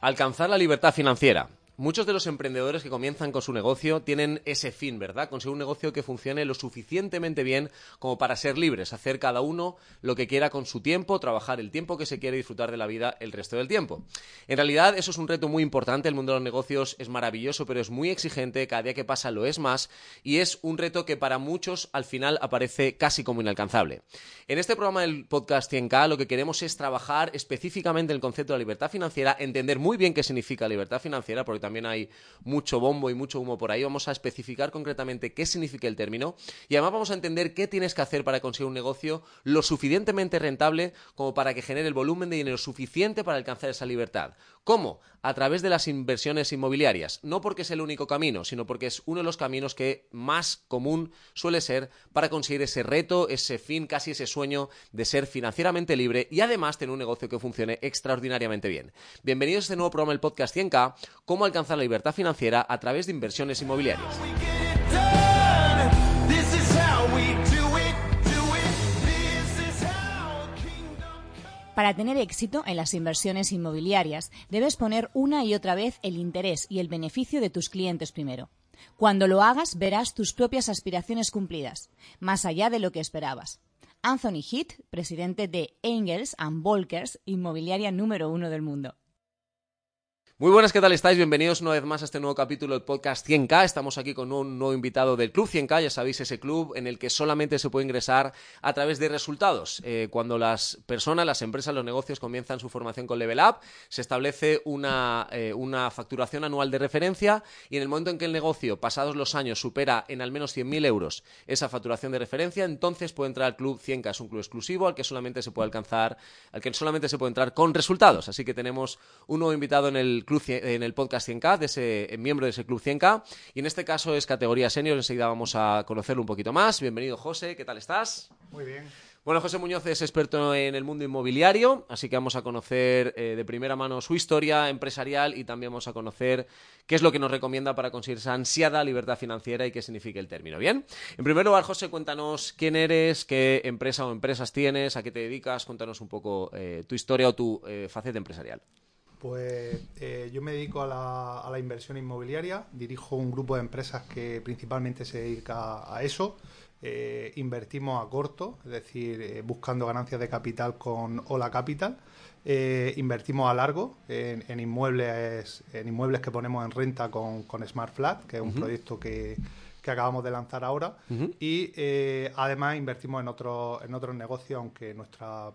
Alcanzar la libertad financiera. Muchos de los emprendedores que comienzan con su negocio tienen ese fin, ¿verdad? Conseguir un negocio que funcione lo suficientemente bien como para ser libres, hacer cada uno lo que quiera con su tiempo, trabajar el tiempo que se quiere disfrutar de la vida el resto del tiempo. En realidad, eso es un reto muy importante. El mundo de los negocios es maravilloso, pero es muy exigente. Cada día que pasa lo es más. Y es un reto que para muchos al final aparece casi como inalcanzable. En este programa del podcast 100K lo que queremos es trabajar específicamente el concepto de la libertad financiera, entender muy bien qué significa libertad financiera, porque también hay mucho bombo y mucho humo por ahí. Vamos a especificar concretamente qué significa el término y además vamos a entender qué tienes que hacer para conseguir un negocio lo suficientemente rentable como para que genere el volumen de dinero suficiente para alcanzar esa libertad. ¿Cómo? A través de las inversiones inmobiliarias. No porque es el único camino, sino porque es uno de los caminos que más común suele ser para conseguir ese reto, ese fin, casi ese sueño de ser financieramente libre y además tener un negocio que funcione extraordinariamente bien. Bienvenidos a este nuevo programa del podcast 100K, cómo alcanzar la libertad financiera a través de inversiones inmobiliarias. Para tener éxito en las inversiones inmobiliarias, debes poner una y otra vez el interés y el beneficio de tus clientes primero. Cuando lo hagas, verás tus propias aspiraciones cumplidas, más allá de lo que esperabas. Anthony Heath, presidente de Engels and Volkers, inmobiliaria número uno del mundo. Muy buenas, ¿qué tal estáis? Bienvenidos una vez más a este nuevo capítulo del podcast 100K. Estamos aquí con un nuevo invitado del Club 100K, ya sabéis, ese club en el que solamente se puede ingresar a través de resultados. Eh, cuando las personas, las empresas, los negocios comienzan su formación con Level Up, se establece una, eh, una facturación anual de referencia y en el momento en que el negocio, pasados los años, supera en al menos 100.000 euros esa facturación de referencia, entonces puede entrar al Club 100K. Es un club exclusivo al que solamente se puede alcanzar, al que solamente se puede entrar con resultados. Así que tenemos un nuevo invitado en el en el podcast 100K, de ese miembro de ese club 100K. Y en este caso es categoría senior. Enseguida vamos a conocerlo un poquito más. Bienvenido, José. ¿Qué tal estás? Muy bien. Bueno, José Muñoz es experto en el mundo inmobiliario, así que vamos a conocer eh, de primera mano su historia empresarial y también vamos a conocer qué es lo que nos recomienda para conseguir esa ansiada libertad financiera y qué significa el término. Bien, en primer lugar, José, cuéntanos quién eres, qué empresa o empresas tienes, a qué te dedicas, cuéntanos un poco eh, tu historia o tu eh, faceta empresarial. Pues eh, yo me dedico a la, inversión inmobiliaria, dirijo un grupo de empresas que principalmente se dedica a eso. Eh, invertimos a corto, es decir, eh, buscando ganancias de capital con Ola Capital. invertimos a largo en, inmuebles en inmuebles que ponemos en renta con, Smart Flat, que es un proyecto que, acabamos de lanzar ahora. Y además invertimos en, otros en otros negocios, aunque nuestra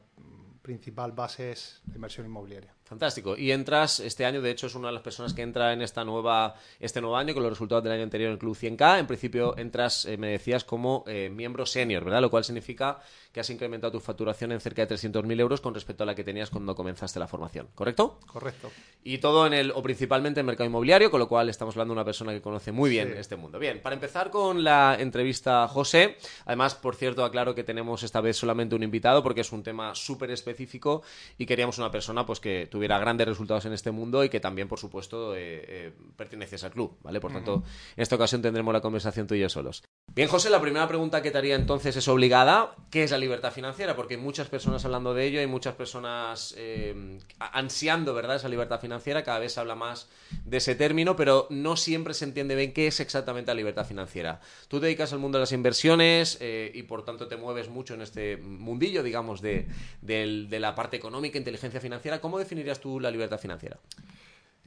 principal base es la inversión inmobiliaria. Fantástico. Y entras este año, de hecho, es una de las personas que entra en esta nueva, este nuevo año con los resultados del año anterior en el Club 100K. En principio entras, eh, me decías, como eh, miembro senior, ¿verdad? Lo cual significa que has incrementado tu facturación en cerca de 300.000 euros con respecto a la que tenías cuando comenzaste la formación, ¿correcto? Correcto. Y todo en el, o principalmente en el mercado inmobiliario, con lo cual estamos hablando de una persona que conoce muy bien este mundo. Bien, para empezar con la entrevista, José, además, por cierto, aclaro que tenemos esta vez solamente un invitado porque es un tema súper específico y queríamos una persona pues que tuviera grandes resultados en este mundo y que también, por supuesto, eh, eh, pertenece al club, ¿vale? Por tanto, en esta ocasión tendremos la conversación tú y yo solos. Bien, José, la primera pregunta que te haría entonces es obligada. ¿Qué es la libertad financiera? Porque hay muchas personas hablando de ello, hay muchas personas eh, ansiando, ¿verdad?, esa libertad financiera. Cada vez se habla más de ese término, pero no siempre se entiende bien qué es exactamente la libertad financiera. Tú te dedicas al mundo de las inversiones eh, y, por tanto, te mueves mucho en este mundillo, digamos, de, de la parte económica, inteligencia financiera. ¿Cómo definirías tú la libertad financiera?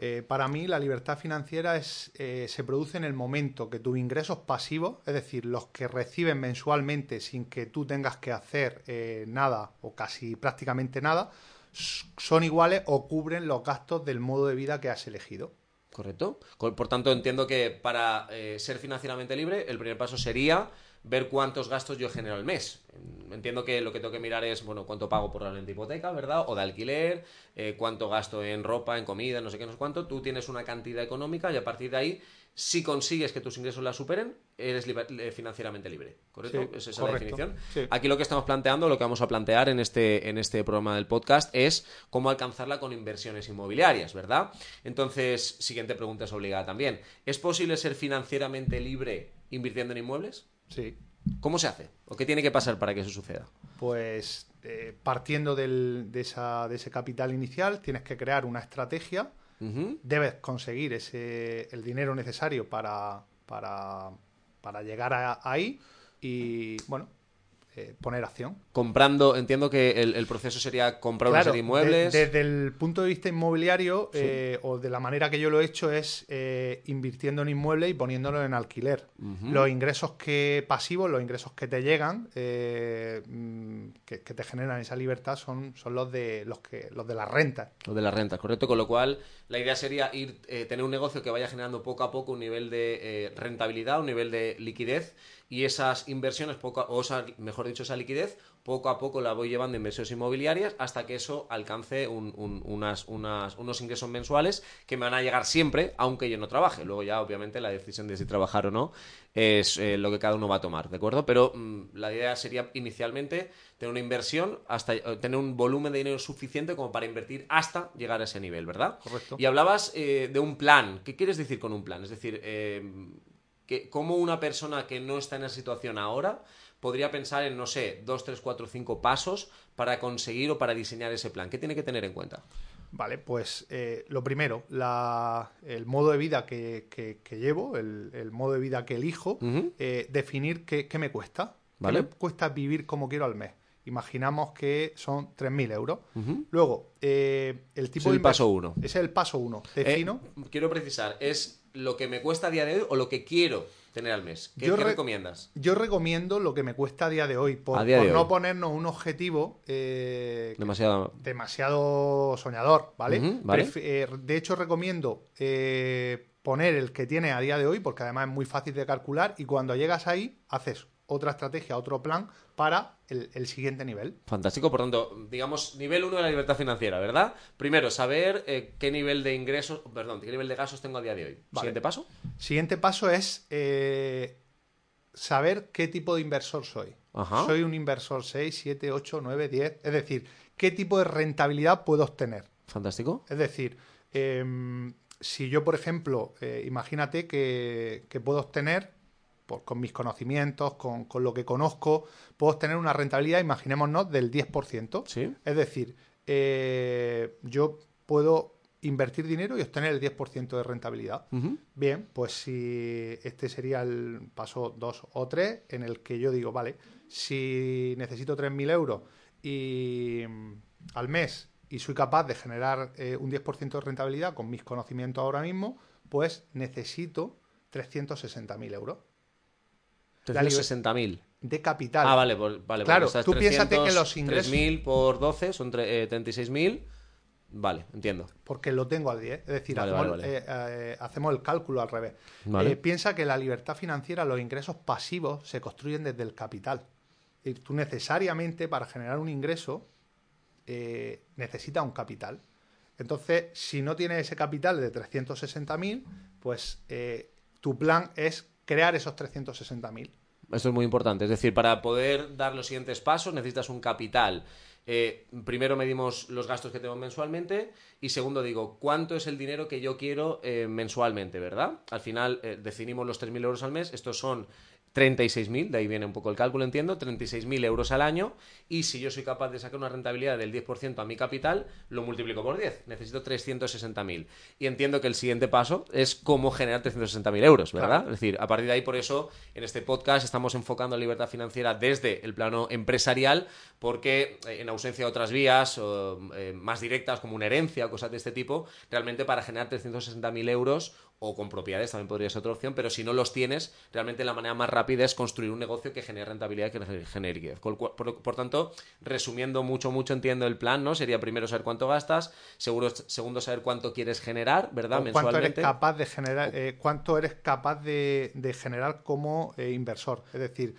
Eh, para mí la libertad financiera es, eh, se produce en el momento que tus ingresos pasivos, es decir, los que reciben mensualmente sin que tú tengas que hacer eh, nada o casi prácticamente nada, son iguales o cubren los gastos del modo de vida que has elegido. Correcto. Por tanto, entiendo que para ser financieramente libre, el primer paso sería ver cuántos gastos yo genero al mes. Entiendo que lo que tengo que mirar es, bueno, cuánto pago por la hipoteca, ¿verdad? O de alquiler, eh, cuánto gasto en ropa, en comida, no sé qué, no sé cuánto. Tú tienes una cantidad económica y a partir de ahí, si consigues que tus ingresos la superen, eres financieramente libre. ¿Correcto? ¿Es esa la definición? Aquí lo que estamos planteando, lo que vamos a plantear en este, en este programa del podcast es cómo alcanzarla con inversiones inmobiliarias, ¿verdad? Entonces, siguiente pregunta es obligada también. ¿Es posible ser financieramente libre invirtiendo en inmuebles? Sí. ¿Cómo se hace? ¿O qué tiene que pasar para que eso suceda? Pues eh, partiendo de, esa, de, ese capital inicial, tienes que crear una estrategia, debes conseguir ese, el dinero necesario para, para, para llegar ahí y, bueno, eh, poner acción. Comprando, entiendo que el, proceso sería comprar una serie de inmuebles. desde el punto de vista inmobiliario, eh, o de la manera que yo lo he hecho, es eh, invirtiendo en inmuebles y poniéndolo en alquiler. Los ingresos que pasivos, los ingresos que te llegan, mm, que, te generan esa libertad, son, son los de los que los de las rentas. Los de las rentas, correcto. Con lo cual, la idea sería ir tener un negocio que vaya generando poco a poco un nivel de rentabilidad, un nivel de liquidez y esas inversiones, poco, o mejor dicho, esa liquidez, poco a poco la voy llevando en inversiones inmobiliarias hasta que eso alcance unas, unos ingresos mensuales que me van a llegar siempre, aunque yo no trabaje. Luego ya, obviamente, la decisión de si trabajar o no es eh, lo que cada uno va a tomar, ¿de acuerdo? Pero mm, la idea sería inicialmente tener una inversión, hasta eh, tener un volumen de dinero suficiente como para invertir hasta llegar a ese nivel, ¿verdad? Correcto. Y hablabas eh, de un plan. ¿Qué quieres decir con un plan? Es decir, que cómo una persona que no está en esa situación ahora podría pensar en, no sé, dos, tres, cuatro, cinco pasos para conseguir o para diseñar ese plan. ¿Qué tiene que tener en cuenta? Vale, pues eh, lo primero, el modo de vida que, llevo, el, modo de vida que elijo, eh, definir qué, me cuesta. ¿Vale? ¿Qué me cuesta vivir como quiero al mes? Imaginamos que son 3.000 euros. Luego, eh, el tipo es el paso uno. Es el paso uno. Defino. quiero precisar, es lo que me cuesta a día de hoy o lo que quiero tener al mes? ¿Qué, recomiendas? Yo recomiendo lo que me cuesta a día de hoy, por, no ponernos un objetivo eh, demasiado... demasiado soñador, ¿vale? Eh, de hecho, recomiendo eh, poner el que tiene a día de hoy, porque además es muy fácil de calcular, y cuando llegas ahí, haces otra estrategia, otro plan para el, siguiente nivel. Fantástico, por tanto, digamos, nivel 1 de la libertad financiera, ¿verdad? Primero, saber eh, qué nivel de ingresos, perdón, qué nivel de gastos tengo a día de hoy. Siguiente paso. Siguiente paso es eh, saber qué tipo de inversor soy. Soy un inversor 6, 7, 8, 9, 10. Es decir, qué tipo de rentabilidad puedo obtener. Fantástico. Es decir, em, si yo, por ejemplo, eh, imagínate que, que puedo obtener con mis conocimientos, con, lo que conozco, puedo obtener una rentabilidad, imaginémonos, del 10%. ¿Sí? Es decir, eh, yo puedo invertir dinero y obtener el 10% de rentabilidad. Bien, pues si este sería el paso 2 o 3, en el que yo digo, vale, si necesito 3.000 euros y al mes y soy capaz de generar eh, un 10% de rentabilidad con mis conocimientos ahora mismo, pues necesito 360.000 euros. 360.000. De capital. Ah, vale, vale. Claro, tú piénsate que los ingresos. 3.000 por 12 son 36.000. Eh, vale, entiendo. Porque lo tengo al 10. Es decir, eh, eh, hacemos, el cálculo al revés. piensa que la libertad financiera, los ingresos pasivos se construyen desde el capital. Y tú necesariamente para generar un ingreso necesitas un capital. Entonces, si no tienes ese capital de 360.000, pues tu plan es crear esos 360.000. Esto es muy importante. Es decir, para poder dar los siguientes pasos necesitas un capital. Eh, primero medimos los gastos que tengo mensualmente y segundo digo, ¿cuánto es el dinero que yo quiero eh, mensualmente, verdad? Al final eh, definimos los 3.000 euros al mes. Estos son 36.000, de ahí viene un poco el cálculo, entiendo, 36.000 euros al año y si yo soy capaz de sacar una rentabilidad del 10% a mi capital, lo multiplico por 10, necesito 360.000. Y entiendo que el siguiente paso es cómo generar 360.000 euros, ¿verdad? Es decir, a partir de ahí, por eso, en este podcast estamos enfocando la libertad financiera desde el plano empresarial, porque eh, en ausencia de otras vías o, eh, más directas como una herencia o cosas de este tipo, realmente para generar 360.000 euros o con propiedades también podría ser otra opción, pero si no los tienes, realmente la manera más rápida es construir un negocio que genere rentabilidad y que genere liquidez. Por, tanto, resumiendo mucho, mucho, entiendo el plan, ¿no? Sería primero saber cuánto gastas, seguro, segundo saber cuánto quieres generar, ¿verdad? Mensualmente. Cuánto eres capaz de generar, eh, cuánto eres capaz de, generar como eh, inversor. Es decir,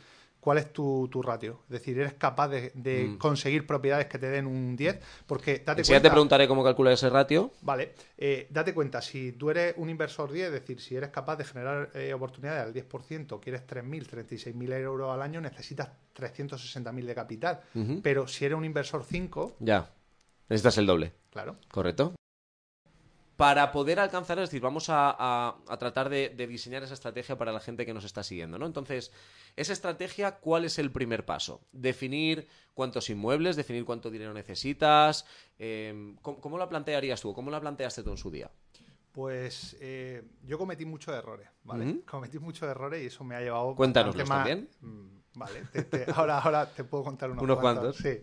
cuál es tu, ratio. Es decir, eres capaz de, mm. conseguir propiedades que te den un 10, porque date cuenta... te preguntaré cómo calcular ese ratio. Vale, eh, date cuenta, si tú eres un inversor 10, es decir, si eres capaz de generar eh, oportunidades al 10%, quieres 3.000, 36.000 euros al año, necesitas 360.000 de capital. Pero si eres un inversor 5... Ya, necesitas el doble. Claro. ¿Correcto? Para poder alcanzar, es decir, vamos a, tratar de, diseñar esa estrategia para la gente que nos está siguiendo, ¿no? Entonces, esa estrategia, ¿cuál es el primer paso? Definir cuántos inmuebles, definir cuánto dinero necesitas. Em, ¿cómo, la plantearías tú? ¿Cómo la planteaste tú en su día? Pues eh, yo cometí muchos errores, ¿vale? Cometí muchos errores y eso me ha llevado... Cuéntanoslos también. Mm, vale, ahora, ahora te puedo contar unos, unos cuantos. Sí.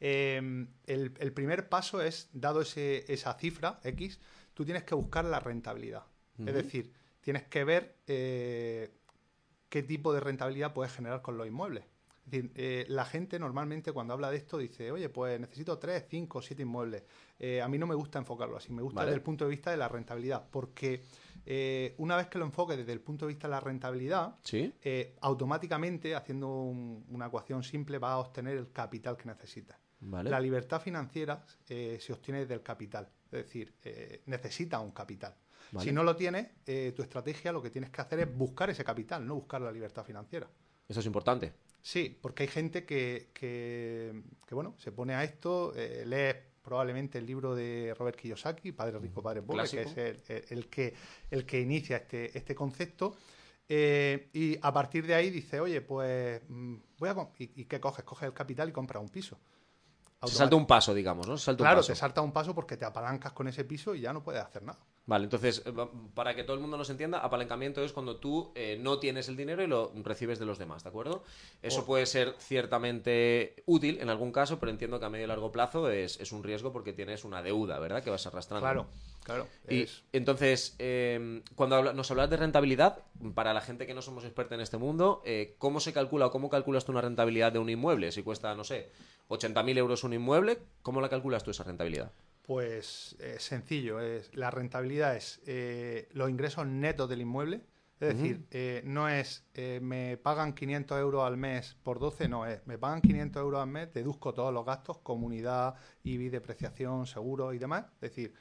Em, el, primer paso es, dado ese, esa cifra X, tú tienes que buscar la rentabilidad. Es decir, tienes que ver eh, qué tipo de rentabilidad puedes generar con los inmuebles. Es decir, eh, la gente normalmente cuando habla de esto dice, oye, pues necesito 3, 5, 7 inmuebles. Eh, a mí no me gusta enfocarlo así, me gusta desde el punto de vista de la rentabilidad, porque una vez que lo enfoques desde el punto de vista de la rentabilidad, automáticamente, haciendo una ecuación simple, vas a obtener el capital que La libertad financiera se obtiene del capital. Es decir, eh, necesita un capital. Si no lo tienes, eh, tu estrategia lo que tienes que hacer es buscar ese capital, no buscar la libertad financiera. Eso es importante. Sí, porque hay gente que, que, bueno, se pone a esto, eh, lee probablemente el libro de Robert Kiyosaki, Padre Rico, Padre Pobre, que es el, que, el que inicia este, este concepto. y a partir de ahí dice, oye, pues mm, voy a... ¿Y, ¿Y, qué coges? Coges el capital y compras un piso. Se salta un paso, digamos, ¿no? claro, te salta un paso porque te apalancas con ese piso y ya no puedes hacer nada. Vale, entonces, eh, para que todo el mundo nos entienda, apalancamiento es cuando tú eh, no tienes el dinero y lo recibes de los demás, ¿de acuerdo? Eso puede ser ciertamente útil en algún caso, pero entiendo que a medio y largo plazo es, un riesgo porque tienes una deuda, ¿verdad? Que vas arrastrando. Claro, claro. Y entonces, em, cuando nos hablas de rentabilidad, para la gente que no somos expertos en este mundo, eh, ¿cómo se calcula o cómo calculas tú una rentabilidad de un inmueble? Si cuesta, no sé, 80.000 euros un inmueble, ¿cómo la calculas tú esa rentabilidad? Pues eh, sencillo, es, la rentabilidad es eh, los ingresos netos del inmueble, es decir, eh, no es me pagan 500 euros al mes por 12, no, es me pagan 500 euros al mes, deduzco todos los gastos, comunidad, IBI, depreciación, seguro y demás, es decir,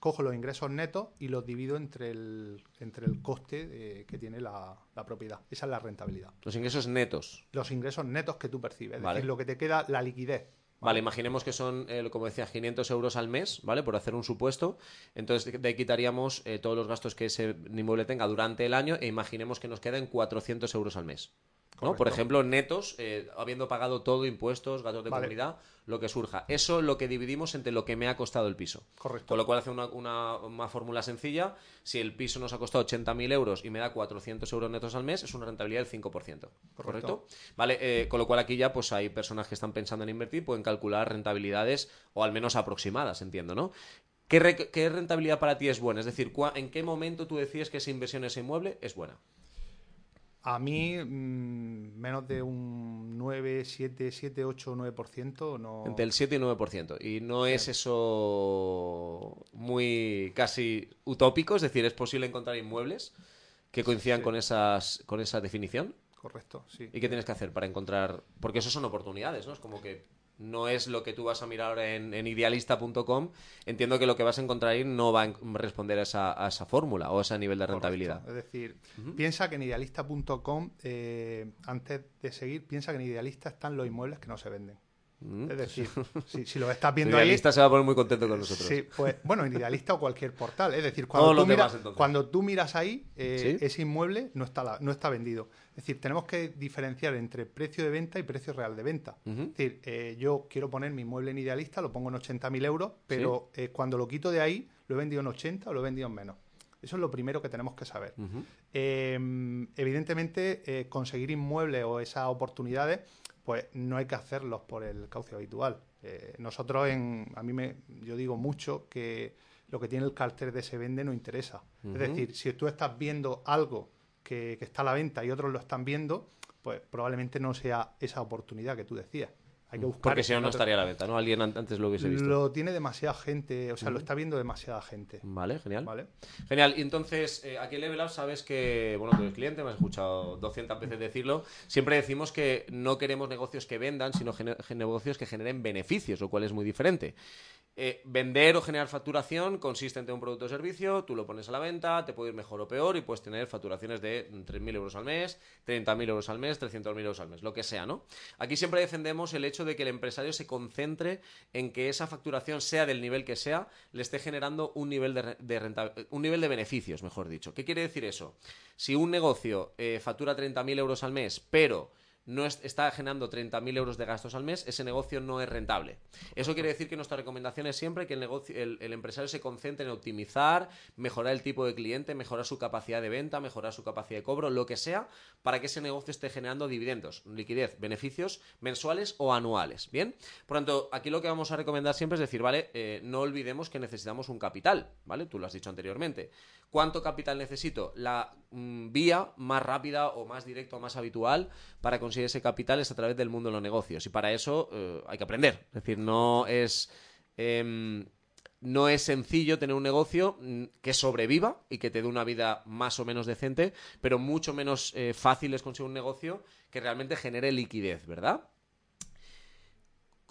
cojo los ingresos netos y los divido entre el, entre el coste que tiene la, propiedad. Esa es la rentabilidad. Los ingresos netos. Los ingresos netos que tú percibes, es decir, lo que te queda, la liquidez. Vale, imaginemos que son, eh, como decía, 500 euros al mes, ¿vale? Por hacer un supuesto. Entonces, de ahí quitaríamos eh, todos los gastos que ese inmueble tenga durante el año e imaginemos que nos queden 400 euros al mes. ¿No? Por ejemplo, netos, eh, habiendo pagado todo, impuestos, gastos de comunidad, lo que surja. Eso lo que dividimos entre lo que me ha costado el piso. Correcto. Con lo cual hace una, una, fórmula sencilla. Si el piso nos ha costado 80.000 euros y me da 400 euros netos al mes, es una rentabilidad del 5%. ¿Correcto? Vale, eh, con lo cual aquí ya pues hay personas que están pensando en invertir, pueden calcular rentabilidades o al menos aproximadas, entiendo, ¿no? ¿Qué, ¿Qué, rentabilidad para ti es buena? Es decir, ¿en qué momento tú decides que esa inversión en ese inmueble es buena? A mí, mm, menos de un 9, 7, 7, 8, 9%. No... Entre el 7 y 9%. Y no es eso muy casi utópico, es decir, es posible encontrar inmuebles que coincidan con, esas, con esa definición. Correcto, sí. ¿Y qué tienes que hacer para encontrar? Porque eso son oportunidades, ¿no? Es como que no es lo que tú vas a mirar ahora en, idealista.com, entiendo que lo que vas a encontrar ahí no va a responder a esa, fórmula o a ese nivel de rentabilidad. Es decir, piensa que en idealista.com, eh, antes de seguir, piensa que en idealista están los inmuebles que no se venden. Mm. Es decir, si, lo estás viendo ahí. Idealista se va a poner muy contento con nosotros. Sí, pues bueno, en Idealista o cualquier portal. Es decir, cuando, tú, miras, cuando tú miras ahí, eh, ese inmueble no está, no está vendido. Es decir, tenemos que diferenciar entre precio de venta y precio real de venta. Es decir, eh, yo quiero poner mi inmueble en Idealista, lo pongo en 80.000 euros, pero eh, cuando lo quito de ahí, lo he vendido en 80 o lo he vendido en menos. Eso es lo primero que tenemos que saber. Em, evidentemente, conseguir inmuebles o esas oportunidades pues no hay que hacerlos por el cauce habitual. Eh, nosotros, en, a mí me, yo digo mucho que lo que tiene el cartel de se vende no interesa. Es decir, si tú estás viendo algo que, que está a la venta y otros lo están viendo, pues probablemente no sea esa oportunidad que tú decías. Hay que buscar Porque si no, no estaría a la venta, ¿no? Alguien an- antes lo hubiese visto. Lo tiene demasiada gente, o sea, lo está viendo demasiada gente. Vale, genial. ¿Vale? Genial, y entonces eh, aquí en Level Up sabes que, bueno, tú eres cliente, me has escuchado 200 veces decirlo, siempre decimos que no queremos negocios que vendan, sino negocios que generen beneficios, lo cual es muy diferente. Eh, vender o generar facturación consiste en tener un producto o servicio, tú lo pones a la venta, te puede ir mejor o peor y puedes tener facturaciones de 3.000 euros al mes, 30.000 euros al mes, 300.000 euros al mes, lo que sea, ¿no? Aquí siempre defendemos el hecho de que el empresario se concentre en que esa facturación, sea del nivel que sea, le esté generando un nivel de, un nivel de beneficios, mejor dicho. ¿Qué quiere decir eso? Si un negocio eh, factura 30.000 euros al mes, pero no es- está generando 30.000 euros de gastos al mes, ese negocio no es rentable. Eso quiere decir que nuestra recomendación es siempre que el, negocio, el empresario se concentre en optimizar, mejorar el tipo de cliente, mejorar su capacidad de venta, mejorar su capacidad de cobro, lo que sea, para que ese negocio esté generando dividendos, liquidez, beneficios mensuales o anuales. Bien, por tanto, aquí lo que vamos a recomendar siempre es decir, vale, eh, no olvidemos que necesitamos un capital, ¿vale? Tú lo has dicho anteriormente. ¿Cuánto capital necesito? La mm, vía más rápida o más directa o más habitual para conseguir ese capital es a través del mundo de los negocios. Y para eso eh, hay que aprender. Es decir, no es. em, no es sencillo tener un negocio mm, que sobreviva y que te dé una vida más o menos decente, pero mucho menos eh, fácil es conseguir un negocio que realmente genere liquidez, ¿verdad?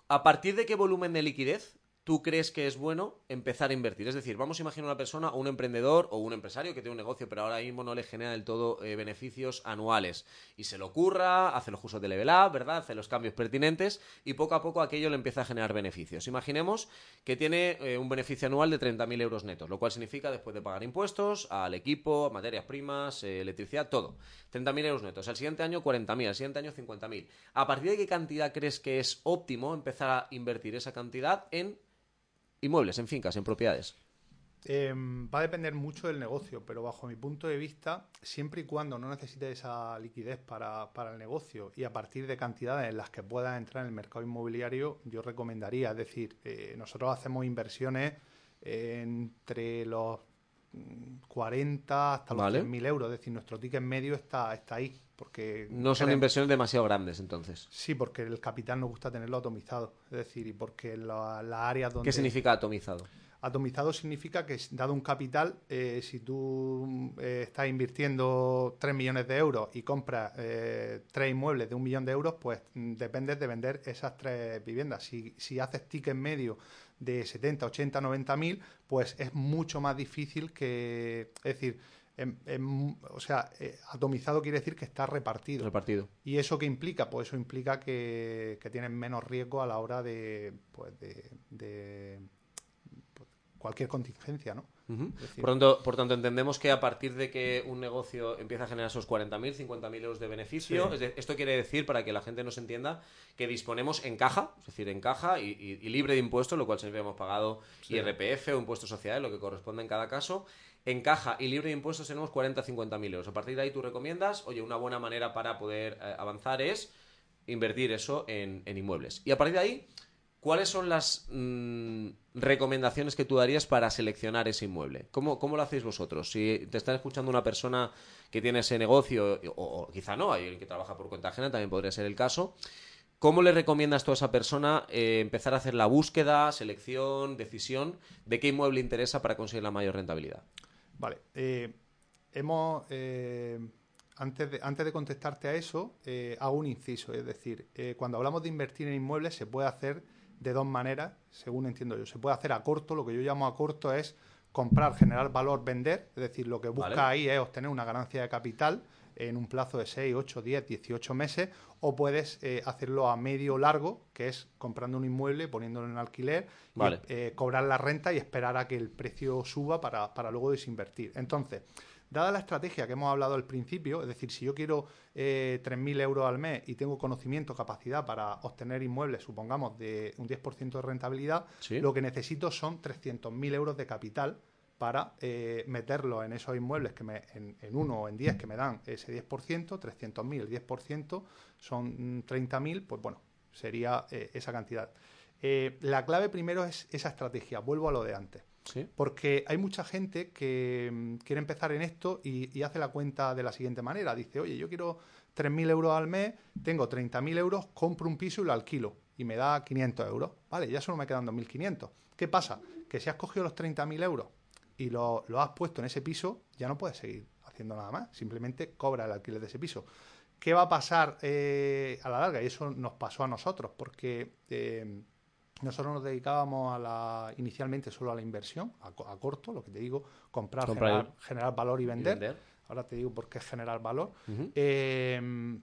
¿A partir de qué volumen de liquidez tú crees que es bueno empezar a invertir? Es decir, vamos a imaginar una persona un emprendedor o un empresario que tiene un negocio pero ahora mismo no le genera del todo eh, beneficios anuales y se lo ocurra, hace los cursos de level up, ¿verdad? Hace los cambios pertinentes y poco a poco aquello le empieza a generar beneficios. Imaginemos que tiene eh, un beneficio anual de 30.000 euros netos, lo cual significa después de pagar impuestos al equipo, materias primas, eh, electricidad, todo. 30.000 euros netos. Al siguiente año 40.000, al siguiente año 50.000. ¿A partir de qué cantidad crees que es óptimo empezar a invertir esa cantidad en inmuebles, en fincas, en propiedades? Eh, va a depender mucho del negocio, pero bajo mi punto de vista, siempre y cuando no necesites esa liquidez para, para el negocio y a partir de cantidades en las que puedas entrar en el mercado inmobiliario, yo recomendaría, es decir, eh, nosotros hacemos inversiones entre los mm, 40 hasta los Vale. 100.000 euros, es decir, nuestro ticket medio está, está ahí. Porque No son inversiones demasiado grandes, entonces. Sí, porque el capital nos gusta tenerlo atomizado, es decir, y porque la- las áreas donde... ¿Qué significa atomizado? Atomizado significa que, dado un capital, eh, si tú eh, estás invirtiendo 3 millones de euros y compras eh, tres inmuebles de un millón de euros, pues mm, dependes de vender esas tres viviendas. Si, si haces ticket medio de 70, 80, 90 mil, pues es mucho más difícil que. Es decir, o sea, eh, atomizado quiere decir que está repartido. Repartido. ¿Y eso qué implica? Pues eso implica que, que tienen menos riesgo a la hora de, pues de, de, pues, cualquier contingencia, ¿no? Decir, Por tanto, por tanto, entendemos que a partir de que un negocio empieza a generar esos 40.000, 50.000 euros de beneficio, Sí. es de- esto quiere decir, para que la gente nos entienda, que disponemos en caja, es decir, en caja y, y- y libre de impuestos, lo cual que hemos pagado Sí. IRPF o impuestos sociales, lo que corresponde en cada caso. En caja y libre de impuestos tenemos 40 50.000 euros. A partir de ahí tú recomiendas, oye, una buena manera para poder eh, avanzar es invertir eso en, en inmuebles. Y a partir de ahí, ¿Cuáles son las mm, recomendaciones que tú darías para seleccionar ese inmueble? ¿Cómo, ¿Cómo lo hacéis vosotros? Si te está escuchando una persona que tiene ese negocio, o, o quizá no, hay alguien que trabaja por cuenta ajena, también podría ser el caso. ¿Cómo le recomiendas tú a esa persona eh, empezar a hacer la búsqueda, selección, decisión de qué inmueble interesa para conseguir la mayor rentabilidad? Vale. eh, hemos. eh, antes, de, antes de contestarte a eso, eh, hago un inciso. Es decir, eh, cuando hablamos de invertir en inmuebles, se puede hacer de dos maneras, según entiendo yo. Se puede hacer a corto, lo que yo llamo a corto es comprar, generar valor, vender. Es decir, lo que busca Vale. ahí es obtener una ganancia de capital en un plazo de 6, 8, 10, 18 meses, o puedes eh, hacerlo a medio largo, que es comprando un inmueble, poniéndolo en alquiler, y, eh, cobrar la renta y esperar a que el precio suba para, para luego desinvertir. Entonces, dada la estrategia que hemos hablado al principio, es decir, si yo quiero eh, 3.000 euros al mes y tengo conocimiento, capacidad para obtener inmuebles, supongamos, de un 10% de rentabilidad, Sí. lo que necesito son 300.000 euros de capital para eh, meterlo en esos inmuebles que me, en, en uno o en 10 que me dan ese 10%, 300.000, el 10% son mm, 30.000, pues bueno, sería eh, esa cantidad. Eh, la clave primero es esa estrategia, vuelvo a lo de antes. Sí. Porque hay mucha gente que mm, quiere empezar en esto y, y hace la cuenta de la siguiente manera. Dice, oye, yo quiero 3.000 euros al mes, tengo 30.000 euros, compro un piso y lo alquilo y me da 500 euros. Vale, ya solo me quedan 2.500. ¿Qué pasa? Que si has cogido los 30.000 euros y lo, lo has puesto en ese piso, ya no puedes seguir haciendo nada más. Simplemente cobra el alquiler de ese piso. ¿Qué va a pasar eh, a la larga? Y eso nos pasó a nosotros, porque eh, nosotros nos dedicábamos a la, inicialmente solo a la inversión, a, co- a corto, lo que te digo, comprar, Comprar generar, generar valor y vender. vender. Ahora te digo por qué es generar valor. Eh,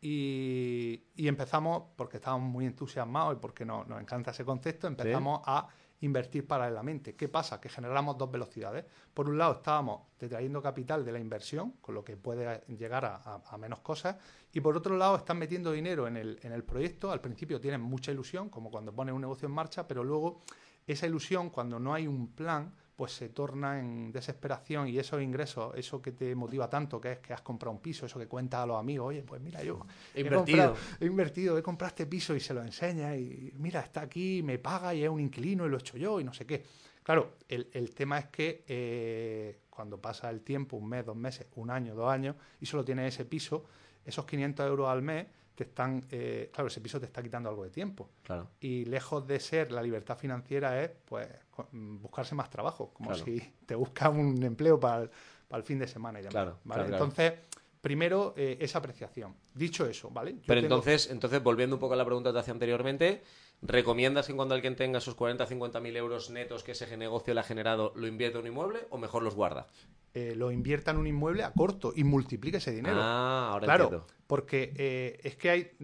y, y empezamos, porque estábamos muy entusiasmados y porque no- nos encanta ese concepto, empezamos a invertir paralelamente. ¿Qué pasa? Que generamos dos velocidades. Por un lado, estábamos detrayendo capital de la inversión, con lo que puede llegar a, menos cosas, y por otro lado, están metiendo dinero en el, en el proyecto. Al principio tienen mucha ilusión, como cuando pones un negocio en marcha, pero luego esa ilusión, cuando no hay un plan, pues se torna en desesperación y esos ingresos, eso que te motiva tanto, que es que has comprado un piso, eso que cuentas a los amigos, oye, pues mira, yo He he invertido. comprado- he invertido, he comprado este piso y se lo enseña y mira, está aquí, me paga y es un inquilino y lo he hecho yo y no sé qué. Claro, el, el tema es que eh, cuando pasa el tiempo, un mes, dos meses, un año, dos años, y solo tienes ese piso, esos 500 euros al mes te están, eh, claro, ese piso te está quitando algo de tiempo. Claro. Y lejos de ser la libertad financiera es pues buscarse más trabajo, como Claro. si te buscas un empleo para el, para el fin de semana y demás. Claro, ¿vale? Entonces, primero eh, esa apreciación. Dicho eso, ¿vale? Yo Pero tengo- entonces, entonces, volviendo un poco a la pregunta que te hacía anteriormente, ¿recomiendas que cuando alguien tenga esos 40 50 mil euros netos que ese negocio le ha generado, lo invierta en un inmueble o mejor los guarda? eh, lo invierta en un inmueble a corto y multiplique ese dinero. Ah, ahora claro, entiendo. porque eh, es que hay.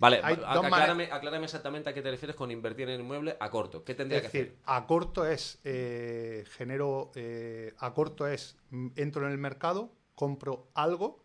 Vale, hay a- dos aclárame, exactamente a qué te refieres con invertir en inmueble a corto. ¿Qué tendría Es que decir, a corto es eh, genero, eh, a corto es entro en el mercado, compro algo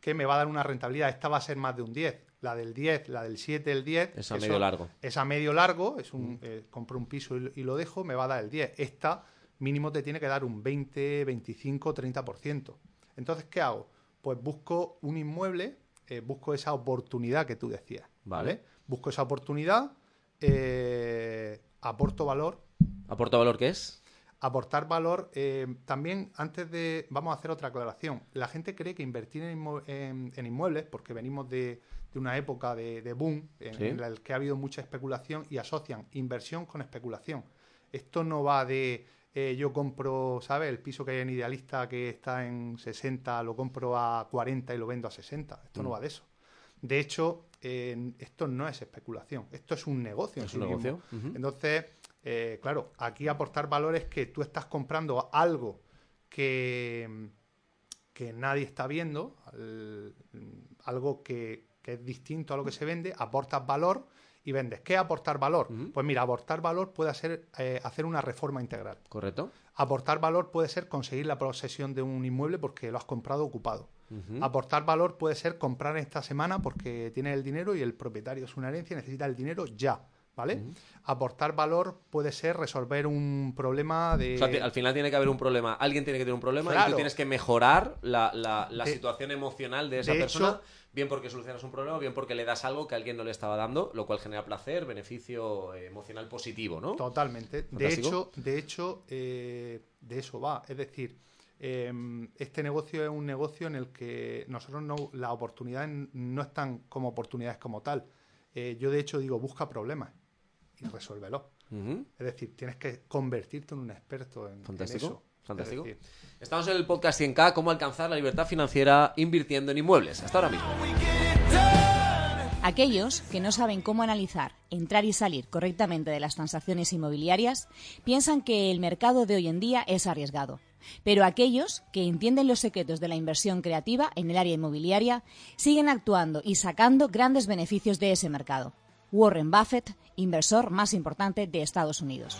que me va a dar una rentabilidad. Esta va a ser más de un 10. La del 10, la del 7, el 10. Es a eso- medio largo. Es a medio largo, es un, eh, compro un piso y, y lo dejo, me va a dar el 10. Esta mínimo te tiene que dar un 20, 25, 30%. Entonces, ¿qué hago? Pues busco un inmueble, eh, busco esa oportunidad que tú decías. Vale. ¿vale? Busco esa oportunidad, eh, aporto valor, ¿Aporta valor qué es? aportar valor. también, antes de. Vamos a hacer otra aclaración. La gente cree que invertir en, inmue- en- en inmuebles, porque venimos de, de una época de, de boom en, Sí. en la que ha habido mucha especulación y asocian inversión con especulación. Esto no va de. eh, yo compro, ¿sabes? El piso que hay en Idealista que está en 60, lo compro a 40 y lo vendo a 60. Esto Mm. no va de eso. De hecho, eh, esto no es especulación. Esto es un negocio. en sí un mismo. negocio. Entonces, eh, claro, aquí aportar valor es que tú estás comprando algo que, que nadie está viendo, al- algo que, que es distinto a lo que se vende, aportas valor y vendes. ¿Qué es aportar valor? Pues mira, aportar valor puede ser eh, hacer una reforma integral. ¿Correcto? Aportar valor puede ser conseguir la posesión de un inmueble porque lo has comprado ocupado. Aportar valor puede ser comprar esta semana porque tienes el dinero y el propietario es una herencia y necesita el dinero ya. ¿Vale? Aportar valor puede ser resolver un problema de. O sea, al final tiene que haber un problema. Alguien tiene que tener un problema y Claro. tú tienes que mejorar la, la- la De- situación emocional de esa de persona. hecho- bien porque solucionas un problema, bien porque le das algo que alguien no le estaba dando, lo cual genera placer, beneficio eh, emocional positivo, ¿no? Totalmente. De hecho, de hecho eh, de eso va. Es decir, eh, este negocio es un negocio en el que nosotros no, las oportunidades no están como oportunidades como tal. Eh, yo, de hecho, digo, busca problemas y resuélvelos. Es decir, tienes que convertirte en un experto en, en eso. Fantástico. Estamos en el podcast 100K, cómo alcanzar la libertad financiera invirtiendo en inmuebles. Hasta ahora mismo. Aquellos que no saben cómo analizar, entrar y salir correctamente de las transacciones inmobiliarias piensan que el mercado de hoy en día es arriesgado. Pero aquellos que entienden los secretos de la inversión creativa en el área inmobiliaria siguen actuando y sacando grandes beneficios de ese mercado. Warren Buffett, inversor más importante de Estados Unidos.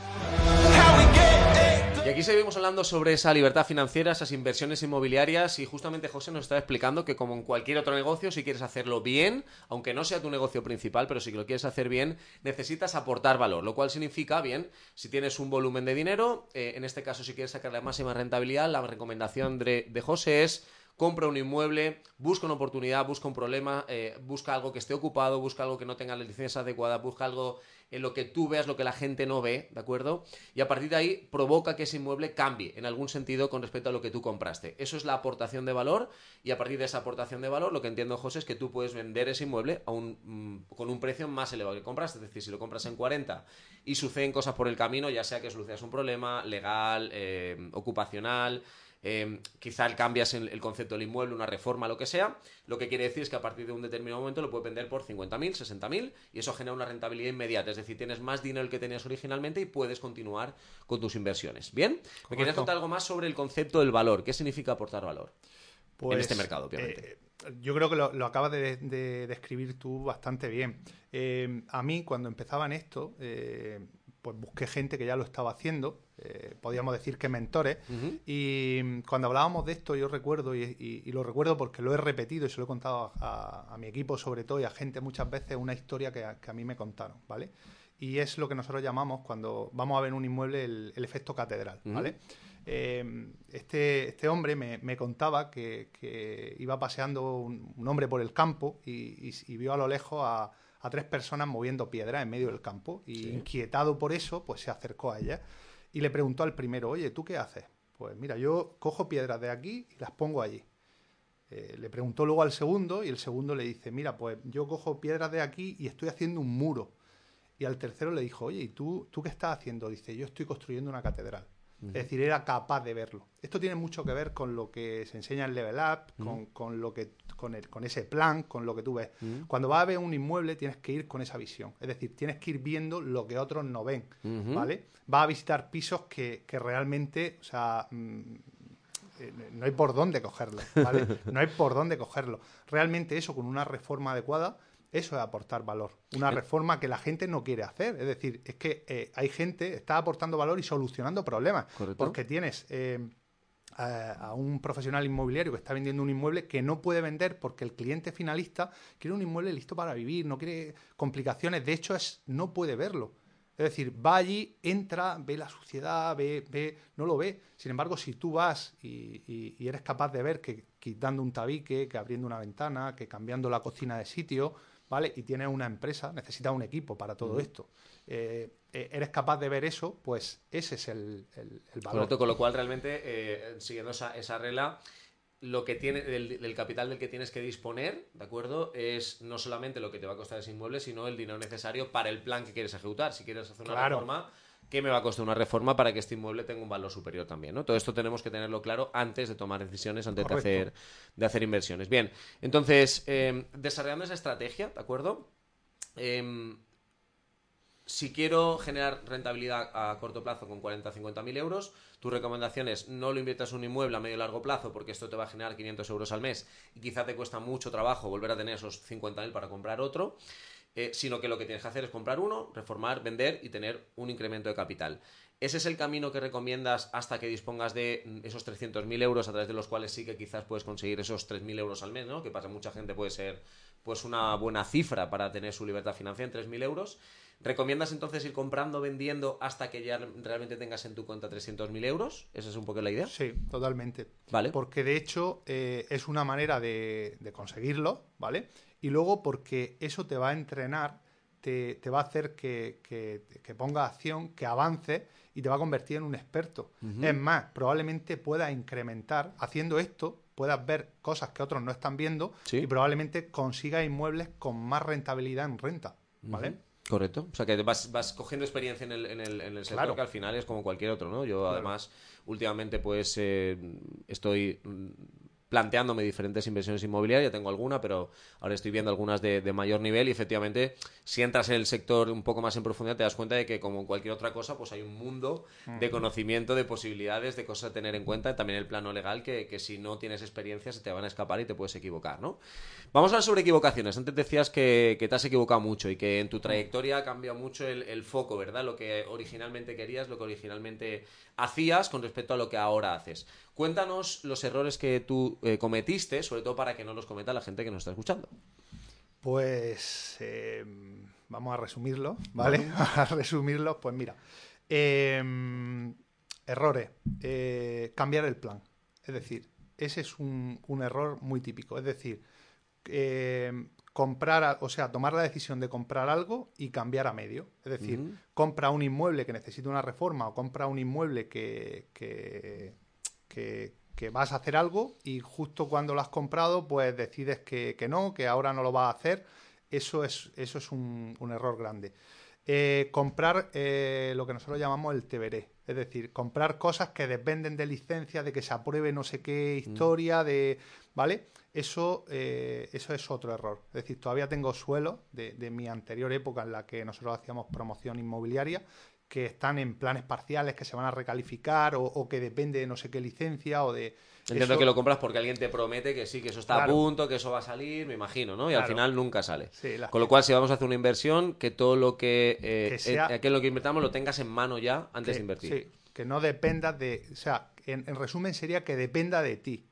Aquí seguimos hablando sobre esa libertad financiera, esas inversiones inmobiliarias y justamente José nos estaba explicando que como en cualquier otro negocio, si quieres hacerlo bien, aunque no sea tu negocio principal, pero si lo quieres hacer bien, necesitas aportar valor, lo cual significa, bien, si tienes un volumen de dinero, eh, en este caso si quieres sacar la máxima rentabilidad, la recomendación de, de José es compra un inmueble, busca una oportunidad, busca un problema, eh, busca algo que esté ocupado, busca algo que no tenga la licencia adecuada, busca algo en lo que tú veas lo que la gente no ve, ¿de acuerdo? Y a partir de ahí provoca que ese inmueble cambie en algún sentido con respecto a lo que tú compraste. Eso es la aportación de valor y a partir de esa aportación de valor lo que entiendo, José, es que tú puedes vender ese inmueble a un, mm, con un precio más elevado que compraste. Es decir, si lo compras en 40 y suceden cosas por el camino, ya sea que solucionas un problema legal, eh, ocupacional, eh, quizá cambias el, concepto del inmueble, una reforma, lo que sea, lo que quiere decir es que a partir de un determinado momento lo puedes vender por 50.000, 60.000 y eso genera una rentabilidad inmediata, es decir, tienes más dinero del que tenías originalmente y puedes continuar con tus inversiones. ¿Bien? ¿Me querías contar algo más sobre el concepto del valor? ¿Qué significa aportar valor? en este pues, mercado, obviamente. Eh, yo creo que lo, acabas de, describir tú bastante bien. Eh, a mí, cuando empezaba en esto, pues busqué gente que ya lo estaba haciendo, eh, podríamos decir que mentores, y cuando hablábamos de esto yo recuerdo, y, lo recuerdo porque lo he repetido y se lo he contado a, mi equipo sobre todo y a gente muchas veces, una historia que a, mí me contaron, ¿vale? Y es lo que nosotros llamamos cuando vamos a ver un inmueble el, efecto catedral, ¿vale? Eh, este, este hombre me, contaba que, iba paseando un, hombre por el campo y vio a lo lejos a a tres personas moviendo piedra en medio del campo y inquietado por eso, pues se acercó a ella y le preguntó al primero, oye, ¿tú qué haces? Pues mira, yo cojo piedras de aquí y las pongo allí. Eh, le preguntó luego al segundo y el segundo le dice, mira, pues yo cojo piedras de aquí y estoy haciendo un muro. Y al tercero le dijo, oye, ¿y tú, tú qué estás haciendo? Dice, yo estoy construyendo una catedral. Es decir, era capaz de verlo. Esto tiene mucho que ver con lo que se enseña en Level Up, con, lo que, con, el, con ese plan, con lo que tú ves. Cuando vas a ver un inmueble tienes que ir con esa visión. Es decir, tienes que ir viendo lo que otros no ven, ¿vale? Vas a visitar pisos que, que realmente, o sea... Mm, eh, no hay por dónde cogerlo, ¿vale? No hay por dónde cogerlo. Realmente eso con una reforma adecuada eso es aportar valor. Una reforma que la gente no quiere hacer. Es decir, es que eh, hay gente, está aportando valor y solucionando problemas. Porque tienes eh, a, un profesional inmobiliario que está vendiendo un inmueble que no puede vender porque el cliente finalista quiere un inmueble listo para vivir, no quiere complicaciones. De hecho, es, no puede verlo. Es decir, va allí, entra, ve la suciedad, ve, ve, no lo ve. Sin embargo, si tú vas y, y eres capaz de ver que quitando un tabique, que abriendo una ventana, que cambiando la cocina de sitio, ¿vale? Y tienes una empresa, necesitas un equipo para todo esto. Eh, eh, eres capaz de ver eso, pues ese es el, valor. con lo cual realmente, eh, siguiendo esa, esa, regla, lo que tiene, el, capital del que tienes que disponer, ¿de acuerdo? Es no solamente lo que te va a costar ese inmueble, sino el dinero necesario para el plan que quieres ejecutar. Si quieres hacer una reforma ¿Qué me va a costar una reforma para que este inmueble tenga un valor superior también. ¿no? Todo esto tenemos que tenerlo claro antes de tomar decisiones, antes de hacer, de hacer inversiones. Bien, entonces, em, desarrollando esa estrategia, ¿de acuerdo? Em, si quiero generar rentabilidad a corto plazo con 40 o 50 mil euros, tu recomendación es no lo inviertas en un inmueble a medio y largo plazo porque esto te va a generar 500 euros al mes y quizá te cuesta mucho trabajo volver a tener esos 50 mil para comprar otro. Eh, sino que lo que tienes que hacer es comprar uno, reformar, vender y tener un incremento de capital. ¿Ese es el camino que recomiendas hasta que dispongas de mm, esos 300.000 euros a través de los cuales sí que quizás puedes conseguir esos 3.000 euros al mes, ¿no? Que para mucha gente puede ser pues una buena cifra para tener su libertad financiera en 3.000 euros. ¿Recomiendas entonces ir comprando, vendiendo hasta que ya realmente tengas en tu cuenta 300.000 euros? ¿Esa es un poco la idea? Sí, totalmente. Vale. Porque de hecho eh, es una manera de, de conseguirlo, ¿vale? Y luego porque eso te va a entrenar, te, te va a hacer que, que, que ponga acción, que avance y te va a convertir en un experto. Es más, probablemente puedas incrementar, haciendo esto, puedas ver cosas que otros no están viendo y probablemente consigas inmuebles con más rentabilidad en renta, ¿vale? Correcto. O sea, que vas, vas cogiendo experiencia en el, en el, en el sector que al final es como cualquier otro, ¿no? Yo, además, últimamente, pues, eh, estoy planteándome diferentes inversiones inmobiliarias, ya tengo alguna, pero ahora estoy viendo algunas de, mayor nivel y efectivamente si entras en el sector un poco más en profundidad te das cuenta de que como cualquier otra cosa pues hay un mundo de conocimiento, de posibilidades, de cosas a tener en cuenta, también el plano legal que, que, si no tienes experiencia se te van a escapar y te puedes equivocar, ¿no? Vamos a hablar sobre equivocaciones. Antes decías que, te has equivocado mucho y que en tu trayectoria ha cambiado mucho el, el foco, ¿verdad? Lo que originalmente querías, lo que originalmente hacías con respecto a lo que ahora haces. Cuéntanos los errores que tú eh, cometiste, sobre todo para que no los cometa la gente que nos está escuchando. Pues eh, vamos a resumirlo, ¿vale? a resumirlo, pues mira. Em, errores. Eh, cambiar el plan. Es decir, ese es un, un error muy típico. Es decir, eh, comprar, o sea, tomar la decisión de comprar algo y cambiar a medio. Es decir, compra un inmueble que necesita una reforma o compra un inmueble que, que, que, vas a hacer algo y justo cuando lo has comprado, pues decides que, no, que ahora no lo vas a hacer. Eso es, eso es un, un error grande. Eh, comprar eh, lo que nosotros llamamos el TBR, es decir, comprar cosas que dependen de licencia, de que se apruebe no sé qué mm. historia, de, ¿vale? Eso, eh, eso es otro error. Es decir, todavía tengo suelo de, de, mi anterior época en la que nosotros hacíamos promoción inmobiliaria que están en planes parciales que se van a recalificar o, que depende de no sé qué licencia o de... Entiendo que lo compras porque alguien te promete que sí, que eso está a punto, que eso va a salir, me imagino, ¿no? Y al final nunca sale. Con lo cual, si vamos a hacer una inversión, que todo lo que, eh, eh lo que invertamos lo tengas en mano ya antes de invertir. Sí, que no dependa de... O sea, en, en resumen sería que dependa de ti.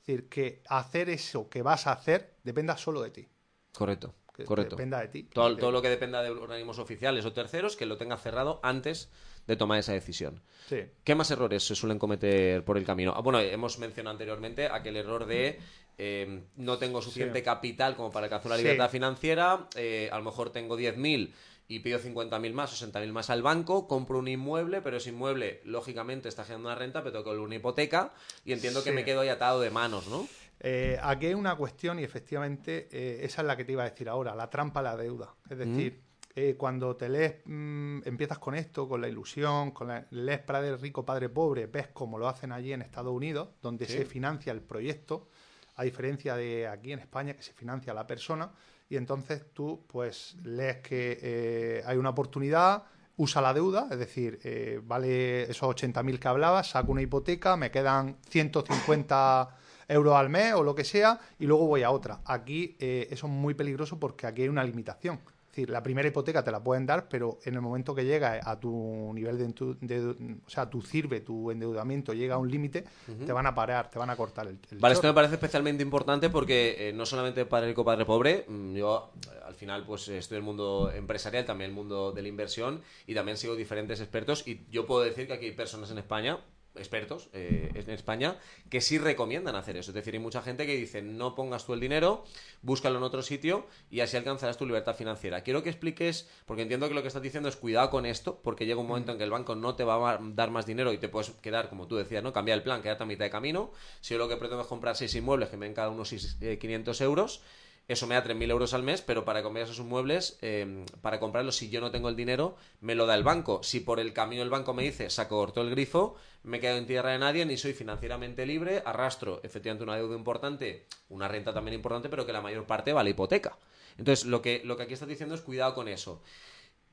Es decir, que hacer eso que vas a hacer dependa solo de ti. Correcto. Correcto. dependa de ti. Todo, todo, lo que dependa de organismos oficiales o terceros, que lo tenga cerrado antes de tomar esa decisión. Sí. ¿Qué más errores se suelen cometer por el camino? Ah, bueno, hemos mencionado anteriormente aquel error de eh, no tengo suficiente capital como para alcanzar la libertad financiera, eh, a lo mejor tengo 10.000 y pido 50.000 más o 60.000 más al banco, compro un inmueble, pero ese inmueble, lógicamente, está generando una renta, pero tengo que una hipoteca y entiendo que me quedo ahí atado de manos, ¿no? Eh, aquí hay una cuestión y efectivamente eh, esa es la que te iba a decir ahora, la trampa a la deuda. Es decir, eh, cuando te lees, mm, empiezas con esto, con la ilusión, con la, lees Padre Rico, Padre Pobre, ves cómo lo hacen allí en Estados Unidos, donde se financia el proyecto, a diferencia de aquí en España, que se financia la persona, y entonces tú pues lees que hay una oportunidad, usa la deuda, es decir, vale esos 80.000 que hablabas, saco una hipoteca, me quedan 150 euros al mes o lo que sea, y luego voy a otra. Aquí eh, eso es muy peligroso porque aquí hay una limitación. Es decir, la primera hipoteca te la pueden dar, pero en el momento que llega a tu nivel de, o sea, tu sirve, tu endeudamiento llega a un límite, te van a parar, te van a cortar el, Vale, esto me parece especialmente importante porque eh, no solamente padre rico, padre pobre, mm, yo eh, al final pues estoy en el mundo empresarial, también en el mundo de la inversión y también sigo diferentes expertos y yo puedo decir que aquí hay personas en España expertos eh, en España que sí recomiendan hacer eso. Es decir, hay mucha gente que dice no pongas tú el dinero, búscalo en otro sitio y así alcanzarás tu libertad financiera. Quiero que expliques, porque entiendo que lo que estás diciendo es cuidado con esto, porque llega un momento en que el banco no te va a dar más dinero y te puedes quedar, como tú decías, ¿no? Cambiar el plan, quedarte a mitad de camino. Si yo lo que pretendo es comprar seis inmuebles que me den cada uno 500 euros, eso me da 3.000 euros al mes, pero para comprar esos muebles, eh, para comprarlos, si yo no tengo el dinero, me lo da el banco. Si por el camino el banco me dice, saco corto el grifo, me quedo en tierra de nadie, ni soy financieramente libre, arrastro efectivamente una deuda importante, una renta también importante, pero que la mayor parte va a la hipoteca. Entonces, lo que, lo que aquí estás diciendo es cuidado con eso.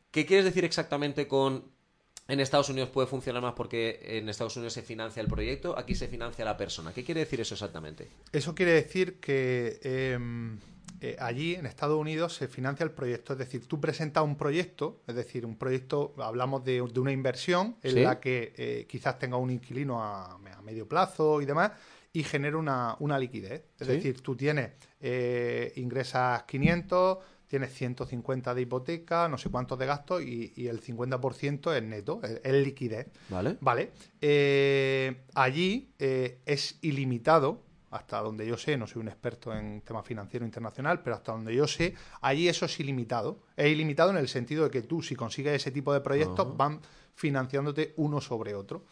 ¿Qué quieres decir exactamente con en Estados Unidos puede funcionar más porque en Estados Unidos se financia el proyecto, aquí se financia la persona. ¿Qué quiere decir eso exactamente? Eso quiere decir que em, eh, allí en Estados Unidos se financia el proyecto. Es decir, tú presentas un proyecto, es decir, un proyecto, hablamos de, una inversión en la que eh, quizás tenga un inquilino a, medio plazo y demás, y genera una, liquidez. Es decir, tú tienes, eh, ingresas 500, tienes 150 de hipoteca, no sé cuántos de gastos, y, el 50% es neto, es, liquidez. Vale. Vale. allí es ilimitado hasta donde yo sé, no soy un experto en tema financiero internacional, pero hasta donde yo sé, allí eso es ilimitado. Es ilimitado en el sentido de que tú, si consigues ese tipo de proyectos, van financiándote uno sobre otro.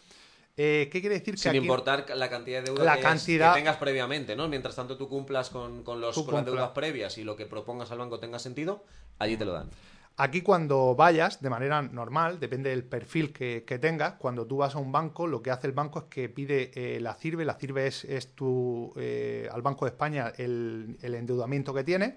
Eh, ¿Qué quiere decir? Sin importar la cantidad de deuda que, tengas previamente, ¿no? Mientras tanto tú cumplas con, los, con las deudas previas y lo que propongas al banco tenga sentido, allí te lo dan. Aquí cuando vayas, de manera normal, depende del perfil que, tengas, cuando tú vas a un banco, lo que hace el banco es que pide eh, la CIRBE, la CIRBE es, tu, eh, al Banco de España el, endeudamiento que tienes,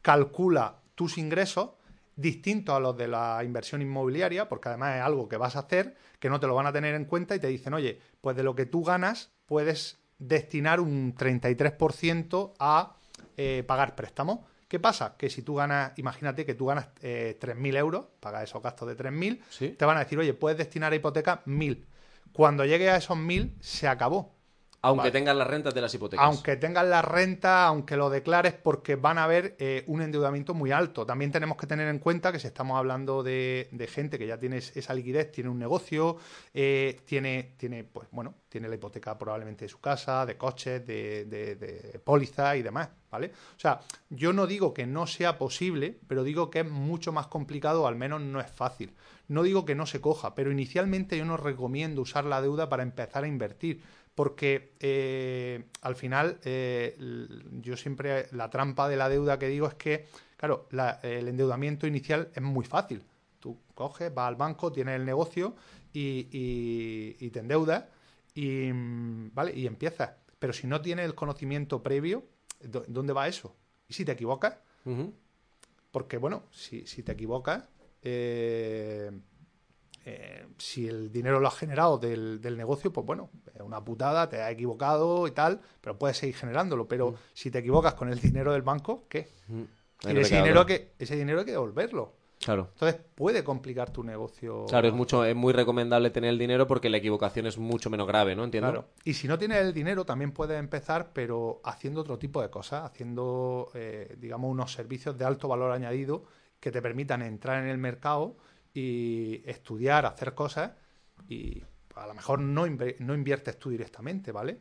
calcula tus ingresos distintos a los de la inversión inmobiliaria, porque además es algo que vas a hacer, que no te lo van a tener en cuenta y te dicen, oye, pues de lo que tú ganas puedes destinar un 33% a eh, pagar préstamos ¿Qué pasa? Que si tú ganas, imagínate que tú ganas eh, 3.000 euros, pagas esos gastos de 3.000, te van a decir, oye, puedes destinar a hipoteca 1.000. Cuando llegue a esos 1.000, se acabó. Aunque tengas las rentas de las hipotecas. Aunque tengas la renta, aunque lo declares, porque van a haber eh, un endeudamiento muy alto. También tenemos que tener en cuenta que si estamos hablando de, gente que ya tiene esa liquidez, tiene un negocio, eh, tiene, tiene, pues bueno, tiene la hipoteca probablemente de su casa, de coches, de, de, póliza y demás, ¿vale? O sea, yo no digo que no sea posible, pero digo que es mucho más complicado, al menos no es fácil. No digo que no se coja, pero inicialmente yo no recomiendo usar la deuda para empezar a invertir porque eh, al final eh, yo siempre la trampa de la deuda que digo es que, claro, el endeudamiento inicial es muy fácil. Tú coges, vas al banco, tienes el negocio y, te endeudas y, ¿vale? y empiezas. Pero si no tienes el conocimiento previo, ¿dónde va eso? ¿Y si te equivocas? Porque, bueno, si, si te equivocas, eh, eh, si el dinero lo has generado del, negocio, pues bueno, es una putada, te has equivocado y tal, pero puedes seguir generándolo. Pero mm. si te equivocas con el dinero del banco, ¿qué? Mm. Y ese dinero, que, ese dinero hay que devolverlo. Claro. Entonces puede complicar tu negocio. Claro, es mucho, es muy recomendable tener el dinero porque la equivocación es mucho menos grave, ¿no? Entiendo. Claro. Y si no tienes el dinero, también puedes empezar, pero haciendo otro tipo de cosas, haciendo, eh, digamos, unos servicios de alto valor añadido que te permitan entrar en el mercado y estudiar, hacer cosas y a lo mejor no, no inviertes tú directamente, ¿vale?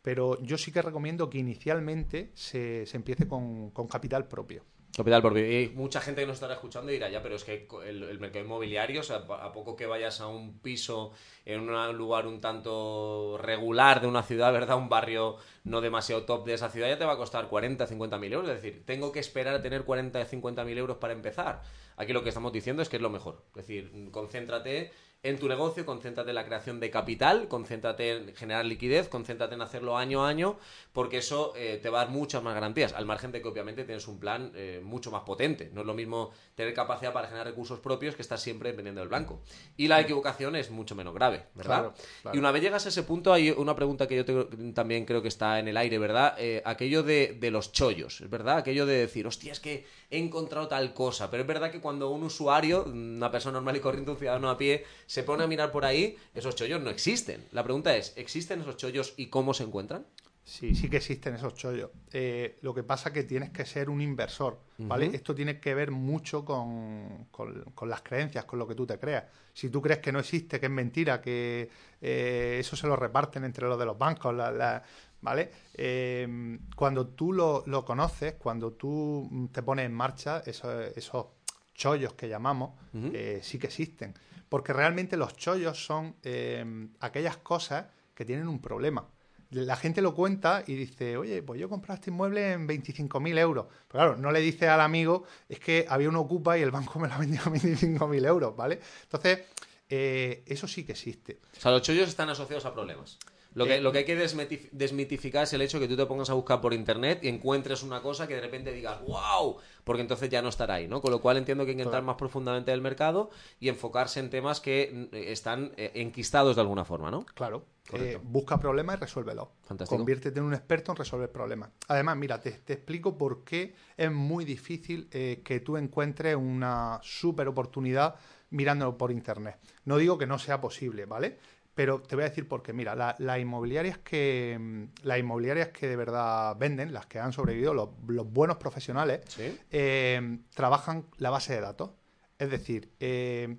Pero yo sí que recomiendo que inicialmente se, se empiece con, con capital propio. Capital propio. Y mucha gente que nos estará escuchando dirá, ya, pero es que el, mercado inmobiliario, o sea, a poco que vayas a un piso en un lugar un tanto regular de una ciudad, ¿verdad? Un barrio no demasiado top de esa ciudad, ya te va a costar 40, 50 mil euros. Es decir, tengo que esperar a tener 40, 50 mil euros para empezar. Aquí lo que estamos diciendo es que es lo mejor. Es decir, concéntrate en tu negocio, concéntrate en la creación de capital, concéntrate en generar liquidez, concéntrate en hacerlo año a año, porque eso eh, te va a dar muchas más garantías, al margen de que obviamente tienes un plan eh, mucho más potente. No es lo mismo tener capacidad para generar recursos propios que estar siempre dependiendo del blanco. Y la equivocación es mucho menos grave, ¿verdad? Y una vez llegas a ese punto, hay una pregunta que yo también creo que está en el aire, ¿verdad? Eh, aquello de, de los chollos, ¿es verdad? Aquello de decir, hostia, es que he encontrado tal cosa. Pero es verdad que cuando un usuario, una persona normal y corriente, un ciudadano a pie, se pone a mirar por ahí, esos chollos no existen. La pregunta es, ¿existen esos chollos y cómo se encuentran? Sí, sí que existen esos chollos. Eh, lo que pasa es que tienes que ser un inversor, ¿vale? Esto tiene que ver mucho con, con, las creencias, con lo que tú te creas. Si tú crees que no existe, que es mentira, que eh, eso se lo reparten entre los de los bancos, la, ¿vale? Eh, cuando tú lo, conoces, cuando tú te pones en marcha, esos, chollos que llamamos, eh, sí que existen. Porque realmente los chollos son eh, aquellas cosas que tienen un problema. La gente lo cuenta y dice, oye, pues yo compré este inmueble en 25.000 euros. Pero claro, no le dice al amigo, es que había una ocupa y el banco me la vendió a 25.000 euros, ¿vale? Entonces, eso sí que existe. O sea, los chollos están asociados a problemas. Lo que, lo que hay que desmitificar es el hecho de que tú te pongas a buscar por internet y encuentres una cosa que de repente digas, wow, porque entonces ya no estará ahí, ¿no? Con lo cual entiendo que hay que entrar más profundamente en el mercado y enfocarse en temas que mm, están eh, enquistados de alguna forma, ¿no? Claro. Eh, busca problemas y resuélvelo. Fantástico. Conviértete en un experto en resolver problemas. Además, mira, te, explico por qué es muy difícil eh, que tú encuentres una super oportunidad mirándolo por internet. No digo que no sea posible, ¿vale? Pero te voy a decir por qué. Mira, las inmobiliarias que las inmobiliarias que de verdad venden, las que han sobrevivido, los, buenos profesionales, eh, trabajan la base de datos. Es decir, eh,